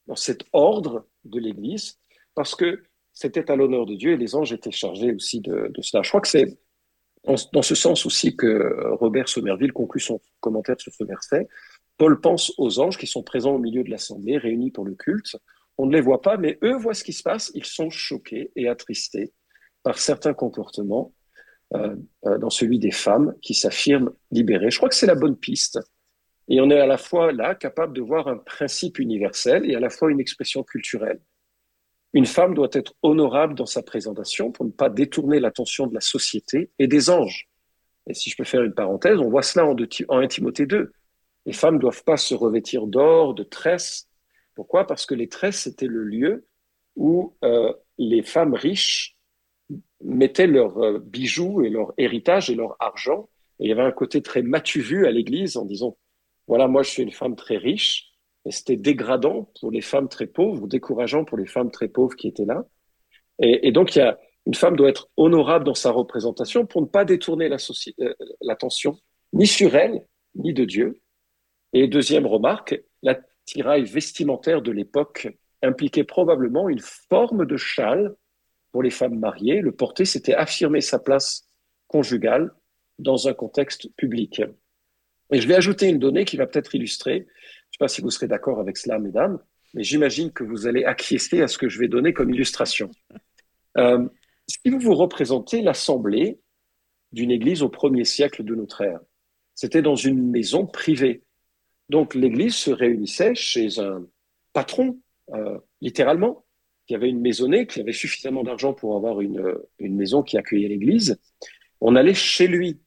dans cet ordre de l'Église, parce que c'était à l'honneur de Dieu et les anges étaient chargés aussi de, cela. Je crois que c'est dans ce sens aussi que Robert Somerville conclut son commentaire sur ce verset. Paul pense aux anges qui sont présents au milieu de l'assemblée, réunis pour le culte. On ne les voit pas, mais eux voient ce qui se passe. Ils sont choqués et attristés par certains comportements euh, euh, dans celui des femmes qui s'affirment libérées. Je crois que c'est la bonne piste. Et on est à la fois là capable de voir un principe universel et à la fois une expression culturelle. Une femme doit être honorable dans sa présentation pour ne pas détourner l'attention de la société et des anges. Et si je peux faire une parenthèse, on voit cela en, en 1 Timothée 2. Les femmes ne doivent pas se revêtir d'or, de tresses. Pourquoi? Parce que les tresses, c'était le lieu où euh, les femmes riches mettaient leurs euh, bijoux et leur héritage et leur argent. Et il y avait un côté très matu vu à l'Église en disant, voilà, moi je suis une femme très riche, et c'était dégradant pour les femmes très pauvres, ou décourageant pour les femmes très pauvres qui étaient là. Et, donc, une femme doit être honorable dans sa représentation pour ne pas détourner euh, l'attention ni sur elle, ni de Dieu. Et deuxième remarque, l'attirail vestimentaire de l'époque impliquait probablement une forme de châle pour les femmes mariées. Le porter, c'était affirmer sa place conjugale dans un contexte public. Et je vais ajouter une donnée qui va peut-être illustrer je ne sais pas si vous serez d'accord avec cela, mesdames, mais j'imagine que vous allez acquiescer à ce que je vais donner comme illustration. Euh, si vous vous représentez l'assemblée d'une église au premier siècle de notre ère, c'était dans une maison privée. Donc l'église se réunissait chez un patron, euh, littéralement, qui avait une maisonnée, qui avait suffisamment d'argent pour avoir une, une maison qui accueillait l'église. On allait chez lui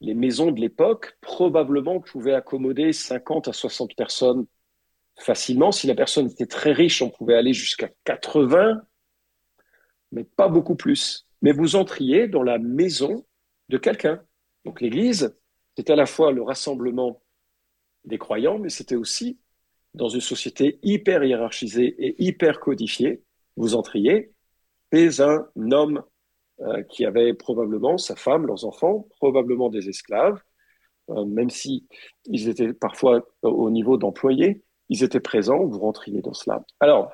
les maisons de l'époque probablement pouvaient accommoder 50 à 60 personnes facilement. Si la personne était très riche, on pouvait aller jusqu'à 80, mais pas beaucoup plus. Mais vous entriez dans la maison de quelqu'un. Donc l'église, c'était à la fois le rassemblement des croyants, mais c'était aussi dans une société hyper hiérarchisée et hyper codifiée. Vous entriez chez un homme qui avaient probablement sa femme, leurs enfants, probablement des esclaves, euh, même si ils étaient parfois au niveau d'employés, ils étaient présents, vous rentriez dans cela. Alors,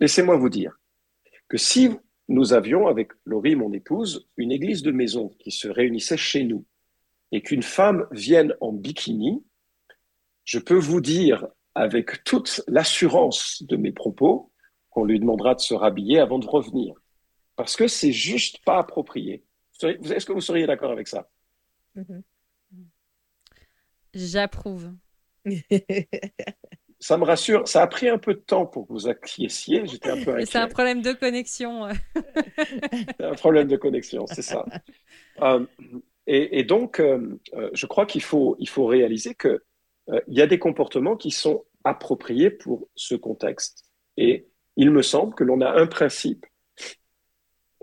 laissez-moi vous dire que si nous avions, avec Laurie, mon épouse, une église de maison qui se réunissait chez nous et qu'une femme vienne en bikini, je peux vous dire avec toute l'assurance de mes propos qu'on lui demandera de se rhabiller avant de revenir parce que c'est juste pas approprié. Est-ce que vous seriez d'accord avec ça? Mm-hmm. J'approuve. ça me rassure. Ça a pris un peu de temps pour que vous acquiesciez. J'étais un peu C'est un problème de connexion. c'est un problème de connexion, c'est ça. Euh, et, donc, euh, euh, je crois qu'il faut, il faut réaliser qu'il il y a des comportements qui sont appropriés pour ce contexte. Et il me semble que l'on a un principe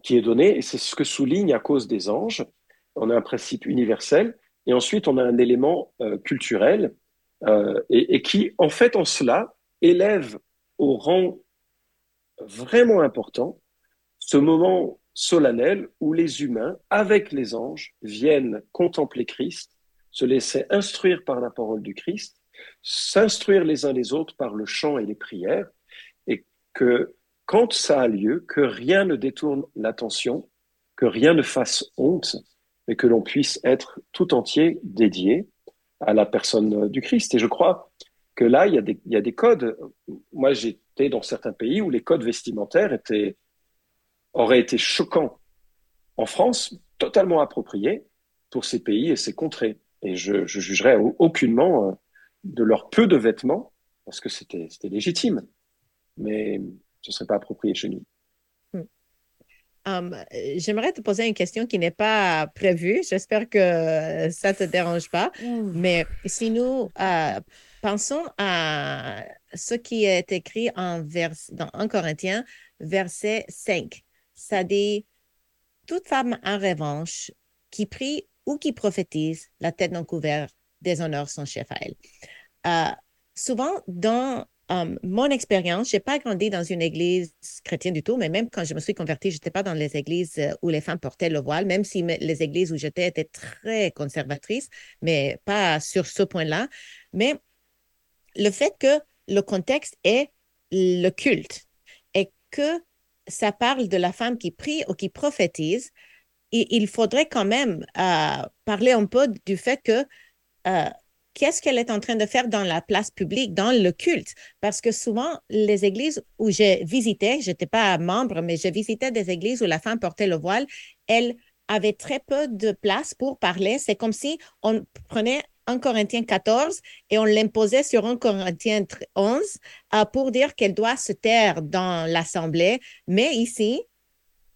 qui est donné, et c'est ce que souligne à cause des anges. On a un principe universel, et ensuite on a un élément euh, culturel, euh, et, qui, en fait, en cela, élève au rang vraiment important ce moment solennel où les humains, avec les anges, viennent contempler Christ, se laisser instruire par la parole du Christ, s'instruire les uns les autres par le chant et les prières, et que quand ça a lieu, que rien ne détourne l'attention, que rien ne fasse honte, mais que l'on puisse être tout entier dédié à la personne du Christ. Et je crois que là, il y a des, il y a des codes. Moi, j'étais dans certains pays où les codes vestimentaires étaient, auraient été choquants. En France, totalement appropriés pour ces pays et ces contrées. Et je, je jugerais aucunement euh, de leur peu de vêtements, parce que c'était légitime. Mais ce ne serait pas approprié chez nous. Hmm. Um, j'aimerais te poser une question qui n'est pas prévue. J'espère que ça ne te dérange pas. Mais si nous euh, pensons à ce qui est écrit en vers, dans 1 Corinthiens, verset 5, ça dit Toute femme en revanche qui prie ou qui prophétise, la tête non couverte, déshonore son chef à elle. Euh, souvent, dans Mon expérience, je n'ai pas grandi dans une église chrétienne du tout, mais même quand je me suis convertie, je n'étais pas dans les églises euh, où les femmes portaient le voile, même si les églises où j'étais étaient très conservatrices, mais pas sur ce point-là. Mais le fait que le contexte est le culte et que ça parle de la femme qui prie ou qui prophétise, il faudrait quand même euh, parler un peu du fait que euh, qu'est-ce qu'elle est en train de faire dans la place publique, dans le culte? Parce que souvent, les églises où j'ai visité, je n'étais pas membre, mais j'ai visité des églises où la femme portait le voile, elle avait très peu de place pour parler. C'est comme si on prenait 1 Corinthiens 14 et on l'imposait sur 1 Corinthiens 11 euh, pour dire qu'elle doit se taire dans l'assemblée. Mais ici,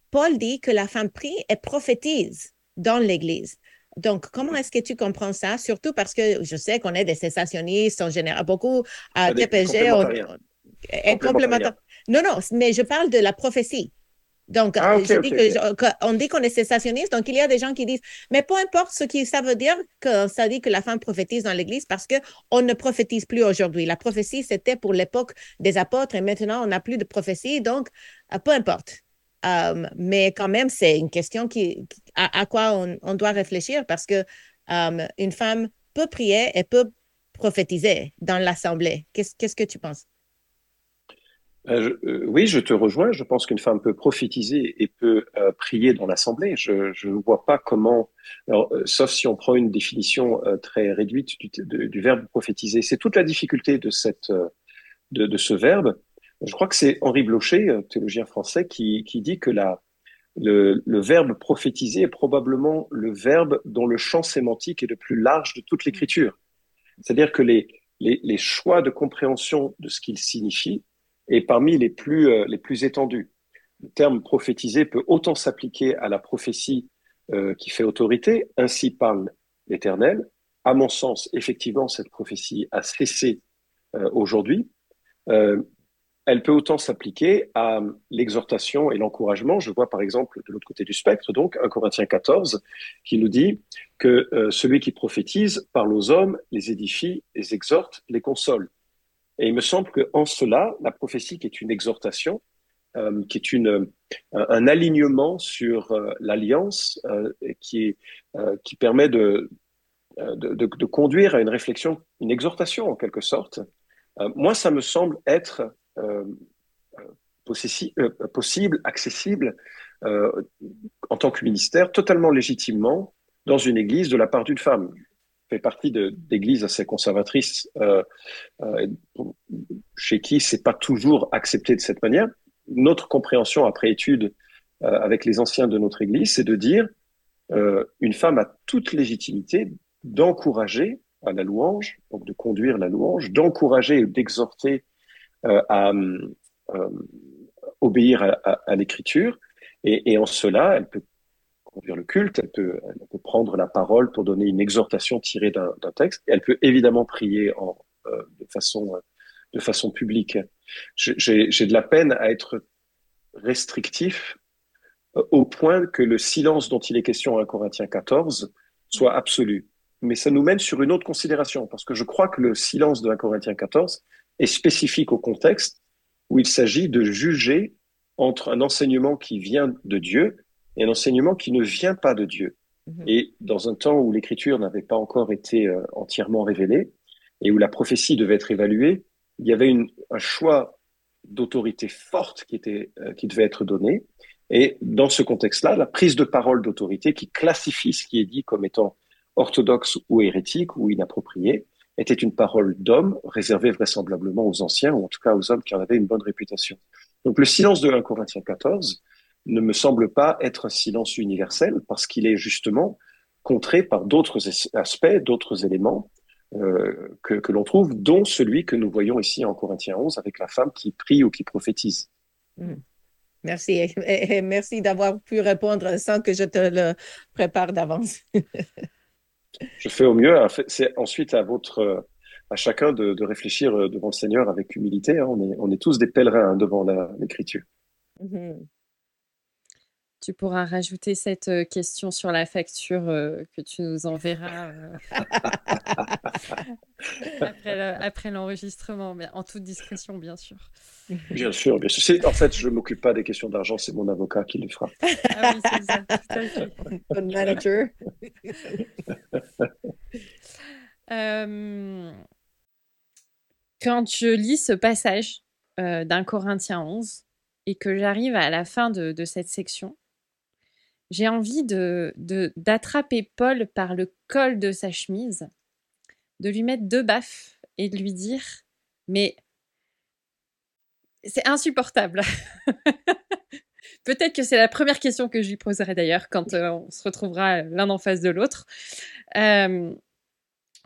Paul dit que la femme prie et prophétise dans l'Église. Donc, comment est-ce que tu comprends ça? Surtout parce que je sais qu'on est des cessationniste en général. Beaucoup à TPG. On, complémentaire. Non, non, mais je parle de la prophétie. Donc, ah, on dit qu'on est cessationniste, donc il y a des gens qui disent, mais peu importe ce que ça veut dire que ça dit que la femme prophétise dans l'Église parce qu'on ne prophétise plus aujourd'hui. La prophétie, c'était pour l'époque des apôtres et maintenant, on n'a plus de prophétie, donc euh, peu importe. Euh, mais quand même, c'est une question qui, à, quoi on, doit réfléchir parce que euh, une femme peut prier et peut prophétiser dans l'assemblée. Qu'est-ce que tu penses? Euh, oui, je te rejoins. Je pense qu'une femme peut prophétiser et peut prier dans l'assemblée. Je ne vois pas comment, sauf si on prend une définition très réduite du, verbe prophétiser. C'est toute la difficulté de ce verbe je crois que c'est Henri Blocher, théologien français, qui, qui dit que la, le, le, verbe prophétiser est probablement le verbe dont le champ sémantique est le plus large de toute l'écriture. C'est-à-dire que les, les, les, choix de compréhension de ce qu'il signifie est parmi les plus, euh, les plus étendus. Le terme prophétiser peut autant s'appliquer à la prophétie euh, qui fait autorité, ainsi parle l'Éternel. À mon sens, effectivement, cette prophétie a cessé euh, aujourd'hui, euh, elle peut autant s'appliquer à l'exhortation et l'encouragement. Je vois par exemple de l'autre côté du spectre, donc 1 Corinthiens 14, qui nous dit que euh, celui qui prophétise parle aux hommes, les édifie, les exhorte, les console. Et il me semble qu'en cela, la prophétie qui est une exhortation, euh, qui est une, un, alignement sur euh, l'alliance, qui, qui permet de, de, de, conduire à une réflexion, une exhortation en quelque sorte, moi, ça me semble être euh, euh, possible, accessible euh, en tant que ministère, totalement légitimement dans une église de la part d'une femme. fait partie d'églises assez conservatrices chez qui c'est pas toujours accepté de cette manière. Notre compréhension après étude avec les anciens de notre église, c'est de dire une femme a toute légitimité d'encourager à la louange, donc de conduire la louange, d'encourager et d'exhorter euh, à euh, obéir à, l'écriture. Et, en cela, elle peut conduire le culte, elle peut, elle peut, prendre la parole pour donner une exhortation tirée d'un texte. Et elle peut évidemment prier en, euh, de façon de façon publique. J'ai de la peine à être restrictif au point que le silence dont il est question à Corinthiens 14 soit absolu. Mais ça nous mène sur une autre considération, parce que je crois que le silence de 1 Corinthiens 14 est spécifique au contexte où il s'agit de juger entre un enseignement qui vient de Dieu et un enseignement qui ne vient pas de Dieu. Mhm. Et dans un temps où l'écriture n'avait pas encore été euh, entièrement révélée et où la prophétie devait être évaluée, il y avait une, un choix d'autorité forte qui, était, euh, qui devait être donné. Et dans ce contexte-là, la prise de parole d'autorité qui classifie ce qui est dit comme étant orthodoxe ou hérétique ou inapproprié était une parole d'homme réservée vraisemblablement aux anciens, ou en tout cas aux hommes qui en avaient une bonne réputation. Donc le silence de 1 Corinthiens 14 ne me semble pas être un silence universel, parce qu'il est justement contré par d'autres aspects, d'autres éléments euh, que, que l'on trouve, dont celui que nous voyons ici en Corinthiens 11 avec la femme qui prie ou qui prophétise. Hmm. Merci. Et merci d'avoir pu répondre sans que je te le prépare d'avance. je fais au mieux. C'est ensuite à votre, à chacun de, réfléchir euh, devant le Seigneur avec humilité. Hein. On, est, on est tous des pèlerins hein, devant l'Écriture. Mm-hmm. Tu pourras rajouter cette euh, question sur la facture euh, que tu nous enverras après l'enregistrement, mais en toute discrétion, bien sûr. Bien sûr, bien sûr. En fait, je ne m'occupe pas des questions d'argent, c'est mon avocat qui les fera. ah oui, c'est ça, tout à fait. manager. Euh, quand je lis ce passage d'un Corinthien 11 et que j'arrive à la fin de, cette section, j'ai envie de, d'attraper Paul par le col de sa chemise, de lui mettre deux baffes et de lui dire Mais c'est insupportable. Peut-être que c'est la première question que je lui poserai d'ailleurs quand euh, on se retrouvera l'un en face de l'autre. Euh,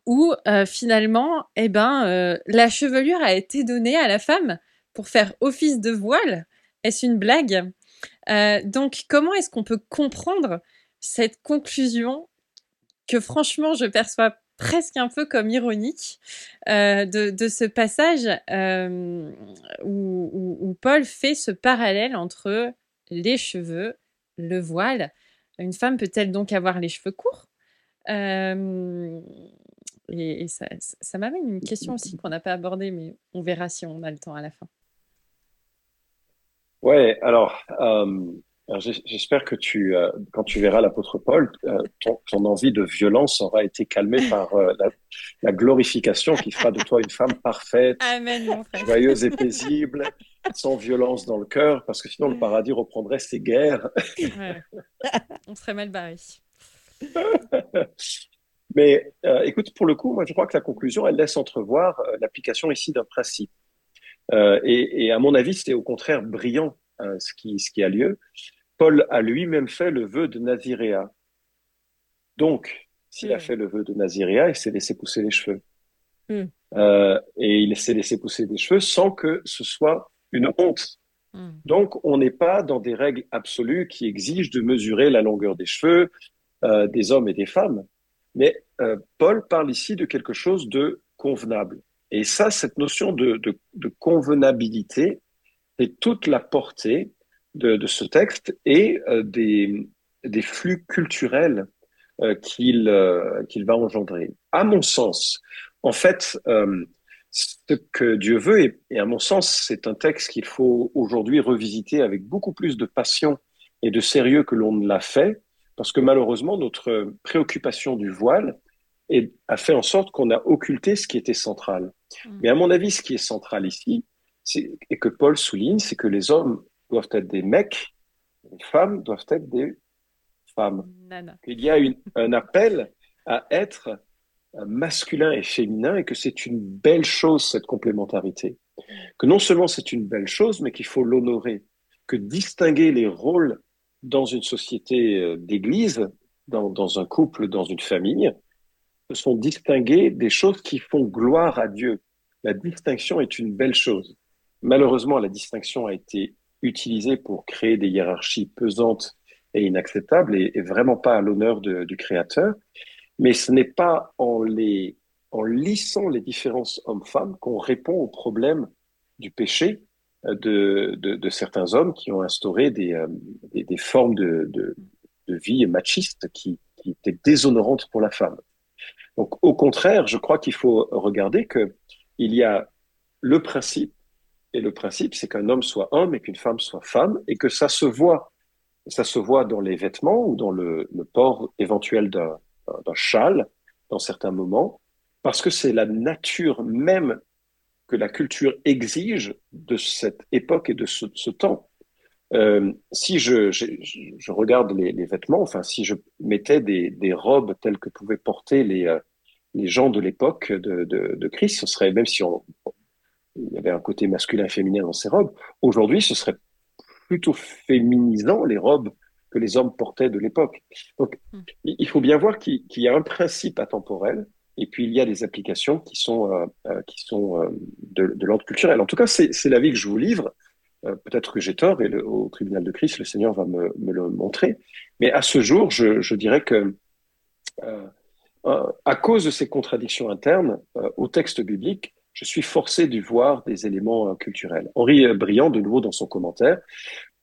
où euh, finalement, eh ben, la chevelure a été donnée à la femme pour faire office de voile. Est-ce une blague? Donc, comment est-ce qu'on peut comprendre cette conclusion que franchement je perçois presque un peu comme ironique de, ce passage où, Paul fait ce parallèle entre les cheveux, le voile. Une femme peut-elle donc avoir les cheveux courts? Euh, Et, ça, m'amène une question aussi qu'on n'a pas abordée, mais on verra si on a le temps à la fin. Ouais, alors, euh, j'espère que tu, euh, quand tu verras l'apôtre Paul, ton, envie de violence aura été calmée par la, glorification qui fera de toi une femme parfaite, joyeuse et paisible, sans violence dans le cœur, parce que sinon le paradis reprendrait ses guerres. On serait mal barré. Mais euh, écoute, pour le coup, moi je crois que la conclusion, elle laisse entrevoir euh, l'application ici d'un principe. Euh, et, à mon avis, c'est au contraire brillant ce, qui, ce qui a lieu. Paul a lui-même fait le vœu de Naziréa. Donc, s'il a hmm. fait le vœu de Naziréa, il s'est laissé pousser les cheveux. Hmm. et il s'est laissé pousser des cheveux sans que ce soit une honte. Hmm. Donc, on n'est pas dans des règles absolues qui exigent de mesurer la longueur des cheveux euh, des hommes et des femmes. Mais euh, Paul parle ici de quelque chose de convenable. Et ça, cette notion de, convenabilité est toute la portée de, ce texte et euh, des, flux culturels qu'il qu'il va engendrer. À mon sens, en fait, ce que Dieu veut, et, à mon sens, c'est un texte qu'il faut aujourd'hui revisiter avec beaucoup plus de passion et de sérieux que l'on ne l'a fait, parce que malheureusement, notre préoccupation du voile a fait en sorte qu'on a occulté ce qui était central. Mm. Mais à mon avis, ce qui est central ici, et que Paul souligne, c'est que les hommes doivent être des mecs, les femmes doivent être des femmes. Il y a un appel à être masculin et féminin et que c'est une belle chose, cette complémentarité. Que non seulement c'est une belle chose, mais qu'il faut l'honorer. Que distinguer les rôles dans une société euh, d'église, dans, dans, un couple, dans une famille, sont distinguer des choses qui font gloire à Dieu. La distinction est une belle chose. Malheureusement, la distinction a été utilisée pour créer des hiérarchies pesantes et inacceptables et, vraiment pas à l'honneur du Créateur. Mais ce n'est pas en, les, en lissant les différences hommes-femmes qu'on répond au problème du péché euh, de, certains hommes qui ont instauré des, euh, formes de, vie machistes qui, qui, étaient déshonorantes pour la femme. Donc, au contraire, je crois qu'il faut regarder que il y a le principe, et le principe, c'est qu'un homme soit homme et qu'une femme soit femme, et que ça se voit. Ça se voit dans les vêtements ou dans le, port éventuel d'un châle dans certains moments, parce que c'est la nature même que la culture exige de cette époque et de ce, temps. Euh, si je, je, regarde les, vêtements, enfin, si je mettais des, des, robes telles que pouvaient porter les, euh, les gens de l'époque de, de, de, Christ, ce serait, même si on, il y avait un côté masculin et féminin dans ces robes, aujourd'hui, ce serait plutôt féminisant les robes que les hommes portaient de l'époque. Donc, hmm. il faut bien voir qu'il y a un principe atemporel et puis il y a des applications qui sont, euh, euh, qui sont euh, de, de l'ordre culturel. En tout cas, c'est l'avis que je vous livre. Peut-être que j'ai tort et le, au tribunal de Christ, le Seigneur va me, me le montrer. Mais à ce jour, je, je dirais que à cause de ces contradictions internes au texte biblique, je suis forcé de voir des éléments culturels. Henri Briand, de nouveau dans son commentaire,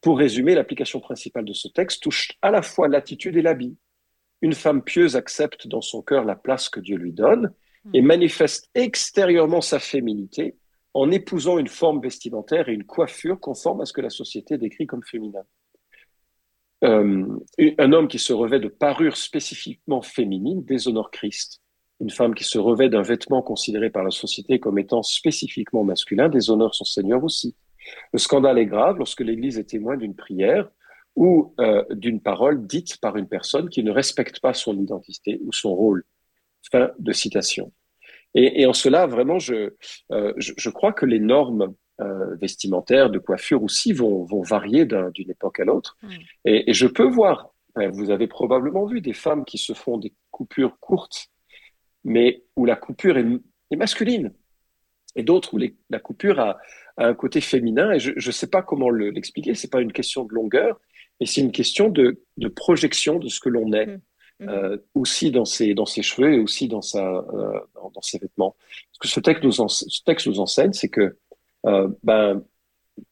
pour résumer, l'application principale de ce texte touche à la fois l'attitude et l'habit. Une femme pieuse accepte dans son cœur la place que Dieu lui donne et hmm. manifeste extérieurement sa féminité en épousant une forme vestimentaire et une coiffure conforme à ce que la société décrit comme féminin. Euh, un homme qui se revêt de parures spécifiquement féminines déshonore Christ. une femme qui se revêt d'un vêtement considéré par la société comme étant spécifiquement masculin déshonore son Seigneur aussi. Le scandale est grave lorsque l'Église est témoin d'une prière ou euh, d'une parole dite par une personne qui ne respecte pas son identité ou son rôle. Fin de citation. Et, et en cela, vraiment, je, euh, je, je, crois que les normes euh, vestimentaires, de coiffure aussi vont, vont varier d'une époque à l'autre. Mmh. Et, et, je peux voir, vous avez probablement vu des femmes qui se font des coupures courtes, mais où la coupure est, est masculine, et d'autres où les, la coupure a, a, un côté féminin. Et je ne sais pas comment l'expliquer. Le, c'est pas une question de longueur, mais c'est une question de, de, projection de ce que l'on est. Mmh. Mmh. Euh, aussi dans ses, dans ses cheveux et aussi dans, sa, euh, dans, ses vêtements. Ce que ce texte nous, ce texte nous enseigne, c'est que euh, ben,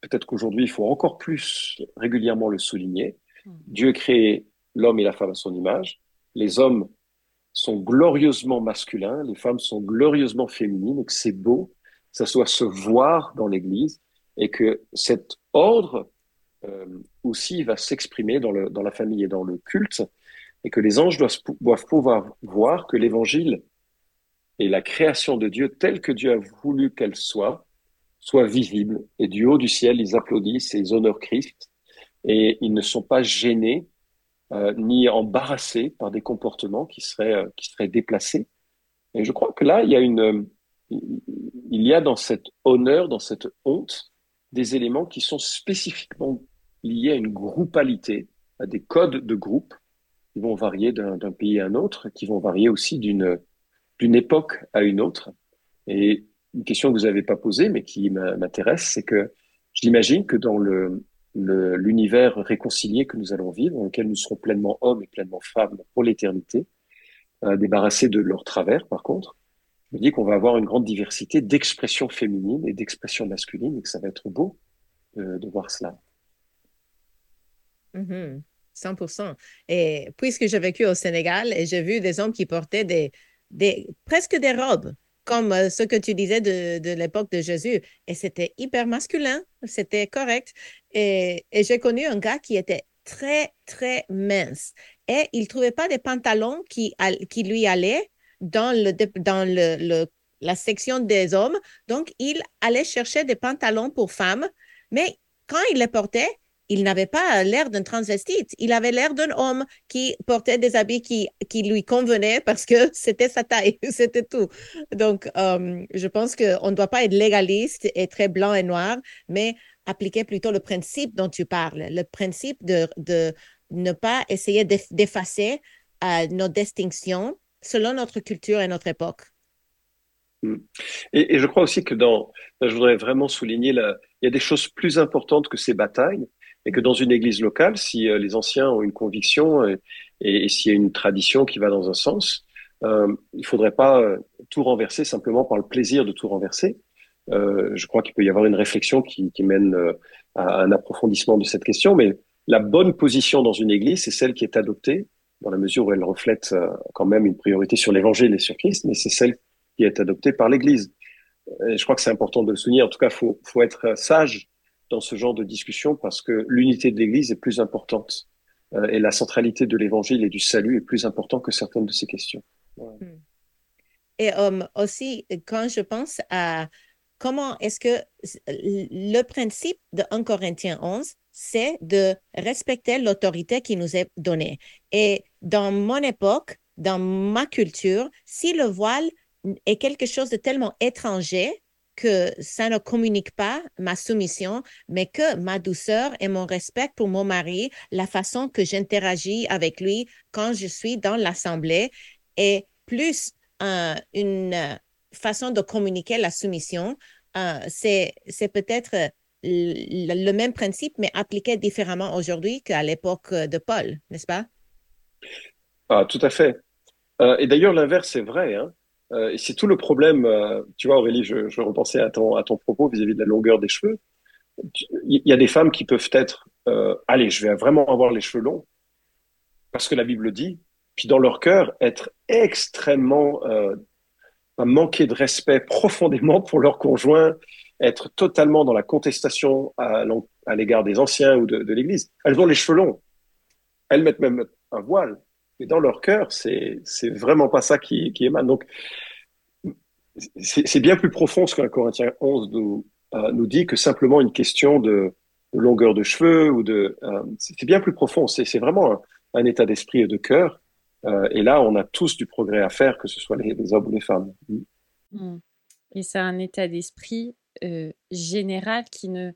peut-être qu'aujourd'hui, il faut encore plus régulièrement le souligner. Mmh. Dieu crée l'homme et la femme à son image. Les hommes sont glorieusement masculins, les femmes sont glorieusement féminines, et que c'est beau, ça soit se voir dans l'Église, et que cet ordre euh, aussi va s'exprimer dans, le, dans la famille et dans le culte, et que les anges doivent, pouvoir voir que l'Évangile et la création de Dieu telle que Dieu a voulu qu'elle soit, soit visible. Et du haut du ciel, ils applaudissent et ils honorent Christ, et ils ne sont pas gênés euh, ni embarrassés par des comportements qui seraient, euh, qui seraient déplacés. Et je crois que là, il y a une, il y a dans cet honneur, dans cette honte, des éléments qui sont spécifiquement liés à une groupalité, à des codes de groupe qui vont varier d'un pays à un autre, qui vont varier aussi d'une d'une époque à une autre. Et une question que vous n'avez pas posée, mais qui m'intéresse, c'est que j'imagine que dans le l'univers réconcilié que nous allons vivre, dans lequel nous serons pleinement hommes et pleinement femmes pour l'éternité, euh, débarrassés de leur travers, par contre, je me dis qu'on va avoir une grande diversité d'expressions féminines et d'expressions masculines et que ça va être beau de, de voir cela. Mm -hmm. 100%. Et puisque j'ai vécu au Sénégal j'ai vu des hommes qui portaient des, presque des robes, comme euh, ce que tu disais de, l'époque de Jésus. Et c'était hyper masculin, c'était correct. Et, j'ai connu un gars qui était très, très mince. Et il ne trouvait pas des pantalons qui, lui allaient dans, la section des hommes. Donc, il allait chercher des pantalons pour femmes. Mais quand il les portait, il n'avait pas l'air d'un transvestite. Il avait l'air d'un homme qui portait des habits qui, qui lui convenaient parce que c'était sa taille, c'était tout. Donc, euh, je pense qu'on ne doit pas être légaliste et très blanc et noir, mais appliquer plutôt le principe dont tu parles, le principe de, de ne pas essayer d'effacer euh, nos distinctions selon notre culture et notre époque. Hmm. Et, et, je crois aussi que dans, je voudrais vraiment souligner, la, il y a des choses plus importantes que ces batailles et que dans une église locale, si euh, les anciens ont une conviction et, et, s'il y a une tradition qui va dans un sens, euh, il faudrait pas euh, tout renverser simplement par le plaisir de tout renverser. Euh, je crois qu'il peut y avoir une réflexion qui, qui mène euh, à un approfondissement de cette question, mais la bonne position dans une église, c'est celle qui est adoptée dans la mesure où elle reflète quand même une priorité sur l'évangile et sur Christ, mais c'est celle qui est adoptée par l'église. Je crois que c'est important de le souligner. En tout cas, faut, faut être sage dans ce genre de discussion parce que l'unité de l'Église est plus importante euh, et la centralité de l'Évangile et du salut est plus importante que certaines de ces questions. Hmm. Et um, aussi, quand je pense à comment est-ce que le principe de 1 Corinthiens 11, c'est de respecter l'autorité qui nous est donnée. Et dans mon époque, dans ma culture, si le voile est quelque chose de tellement étranger, que ça ne communique pas ma soumission, mais que ma douceur et mon respect pour mon mari, la façon que j'interagis avec lui quand je suis dans l'assemblée est plus euh, une façon de communiquer la soumission. Euh, c'est, peut-être le, même principe, mais appliqué différemment aujourd'hui qu'à l'époque de Paul, n'est-ce pas? Ah, tout à fait. Euh, et d'ailleurs, l'inverse est vrai. Hein? Euh, c'est tout le problème. Euh, tu vois, Aurélie, je, repensais à ton, à ton propos vis-à-vis -vis de la longueur des cheveux. Il y a des femmes qui peuvent être, euh, allez, je vais vraiment avoir les cheveux longs parce que la Bible dit, puis dans leur cœur être extrêmement manquer de respect profondément pour leur conjoint, être totalement dans la contestation à, à l'égard des anciens ou de, de l'Église. Elles ont les cheveux longs. Elles mettent même un voile. Mais dans leur cœur, c'est vraiment pas ça qui, émane. Donc, c'est bien plus profond ce qu'un Corinthien 11 nous, euh, nous dit que simplement une question de, longueur de cheveux ou de. Euh, c'est bien plus profond. C'est vraiment un, état d'esprit et de cœur. Euh, et là, on a tous du progrès à faire, que ce soit les, hommes ou les femmes. Mm. Et c'est un état d'esprit général qui ne.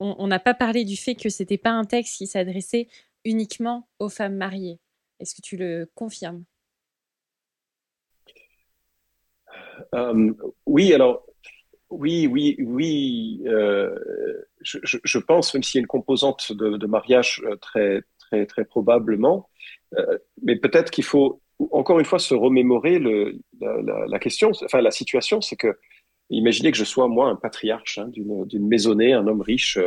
On n'a pas parlé du fait que c'était pas un texte qui s'adressait uniquement aux femmes mariées? Est-ce que tu le confirmes? Euh, Oui, alors oui, oui, oui. Je, je, pense, même s'il y a une composante de, mariage très, très, très probablement, mais peut-être qu'il faut encore une fois se remémorer la, question, enfin la situation, c'est que imaginez que je sois moi un patriarche hein, d'une maisonnée, un homme riche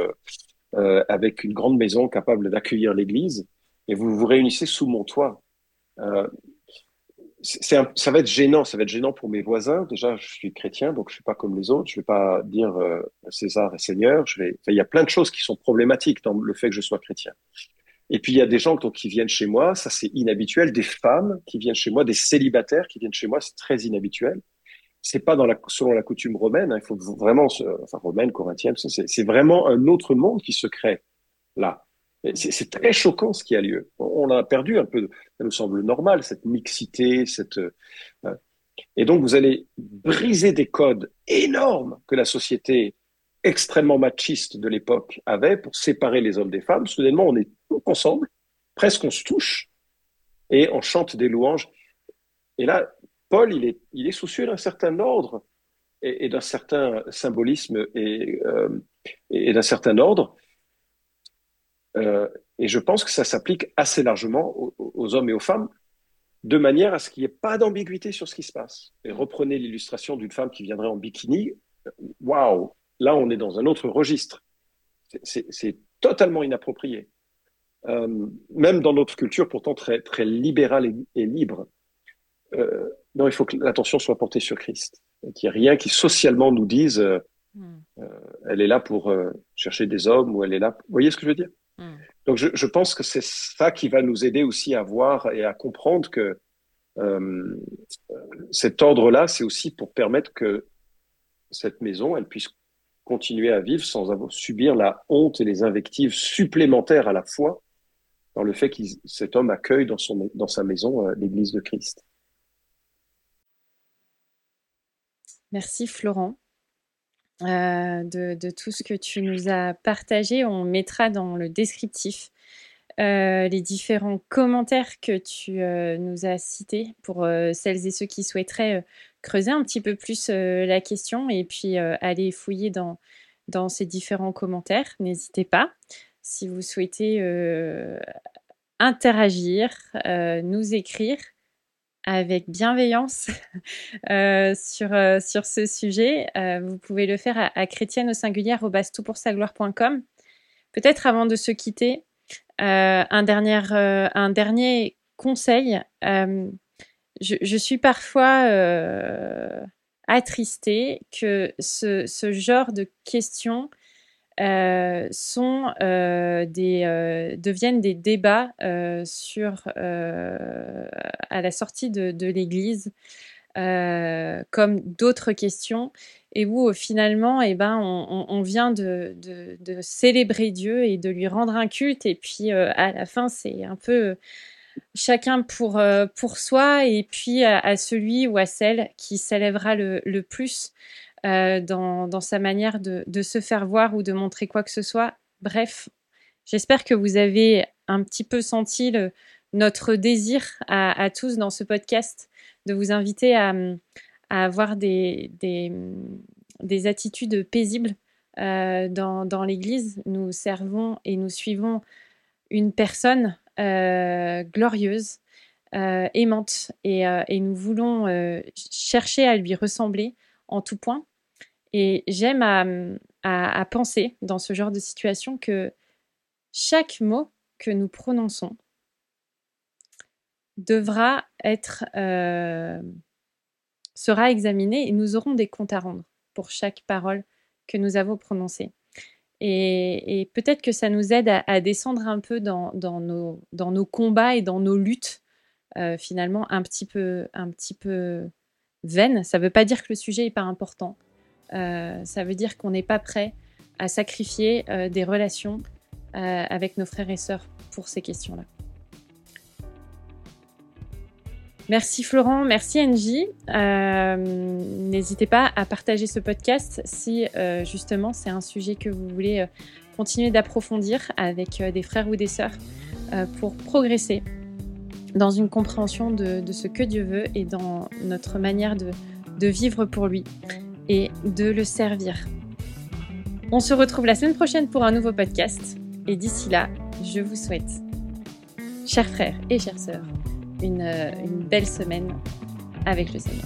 euh, avec une grande maison capable d'accueillir l'Église, et vous vous réunissez sous mon toit. Euh, c'est ça va être gênant, ça va être gênant pour mes voisins. Déjà, je suis chrétien, donc je suis pas comme les autres. Je vais pas dire euh, César est Seigneur. Je vais, il y a plein de choses qui sont problématiques dans le fait que je sois chrétien. Et puis il y a des gens donc, qui viennent chez moi, ça c'est inhabituel, des femmes qui viennent chez moi, des célibataires qui viennent chez moi, c'est très inhabituel. C'est pas dans la, selon la coutume romaine, hein, il faut vraiment, enfin romaine, corinthienne, c'est vraiment un autre monde qui se crée là. C'est très choquant ce qui a lieu. On a perdu un peu, ça nous semble normal, cette mixité, cette. Euh, et donc vous allez briser des codes énormes que la société extrêmement machiste de l'époque avait pour séparer les hommes des femmes. Soudainement, on est tous ensemble, presque on se touche et on chante des louanges. Et là, Paul, il est, il est soucieux d'un certain ordre et, d'un certain symbolisme et, euh, et d'un certain ordre. Euh, et je pense que ça s'applique assez largement aux, hommes et aux femmes, de manière à ce qu'il n'y ait pas d'ambiguïté sur ce qui se passe. Et reprenez l'illustration d'une femme qui viendrait en bikini. Waouh, Là, on est dans un autre registre. C'est totalement inapproprié. Euh, même dans notre culture, pourtant très, très libérale et, libre. Non, il faut que l'attention soit portée sur Christ. Qu'il n'y ait rien qui socialement nous dise euh, hmm. elle est là pour chercher des hommes ou elle est là. Vous voyez ce que je veux dire? Hmm. Donc, je, je, pense que c'est ça qui va nous aider aussi à voir et à comprendre que cet ordre-là, c'est aussi pour permettre que cette maison, elle puisse continuer à vivre sans avoir, subir la honte et les invectives supplémentaires à la fois dans le fait que cet homme accueille dans, son, dans sa maison euh, l'Église de Christ. Merci Florent. Euh, de, tout ce que tu nous as partagé. On mettra dans le descriptif euh, les différents commentaires que tu nous as cités pour celles et ceux qui souhaiteraient creuser un petit peu plus euh, la question et puis euh, aller fouiller dans, ces différents commentaires. N'hésitez pas. Si vous souhaitez euh, interagir, nous écrire avec bienveillance sur, sur ce sujet, vous pouvez le faire à, à chrétienne au singulière au gloire.com. Peut-être avant de se quitter, un, dernier, un dernier conseil je, suis parfois euh, attristée que ce, genre de questions euh, sont, euh, des, deviennent des débats sur, à la sortie de, l'Église, comme d'autres questions, et où finalement, eh ben, on, vient de, célébrer Dieu et de lui rendre un culte, et puis à la fin, c'est un peu chacun pour, euh, pour soi et puis à, celui ou à celle qui s'élèvera le, le, plus euh, dans, sa manière de, se faire voir ou de montrer quoi que ce soit. Bref, j'espère que vous avez un petit peu senti notre désir à, tous dans ce podcast de vous inviter à, avoir des, des, des, attitudes paisibles euh, dans, l'Église. Nous servons et nous suivons une personne euh, glorieuse, aimante, et, nous voulons chercher à lui ressembler en tout point. Et j'aime à, penser dans ce genre de situation que chaque mot que nous prononçons devra être sera examiné et nous aurons des comptes à rendre pour chaque parole que nous avons prononcée. Et, peut-être que ça nous aide à, descendre un peu dans, nos, dans, nos, combats et dans nos luttes, euh, finalement, un petit peu, un petit peu vaines. Ça ne veut pas dire que le sujet n'est pas important. Euh, ça veut dire qu'on n'est pas prêt à sacrifier euh, des relations avec nos frères et sœurs pour ces questions-là. Merci Florent, merci Angie. Euh, n'hésitez pas à partager ce podcast si euh, justement c'est un sujet que vous voulez euh, continuer d'approfondir avec des frères ou des sœurs pour progresser dans une compréhension de, ce que Dieu veut et dans notre manière de vivre pour lui et de le servir. On se retrouve la semaine prochaine pour un nouveau podcast et d'ici là, je vous souhaite, chers frères et chères sœurs, une, une belle semaine avec le Seigneur.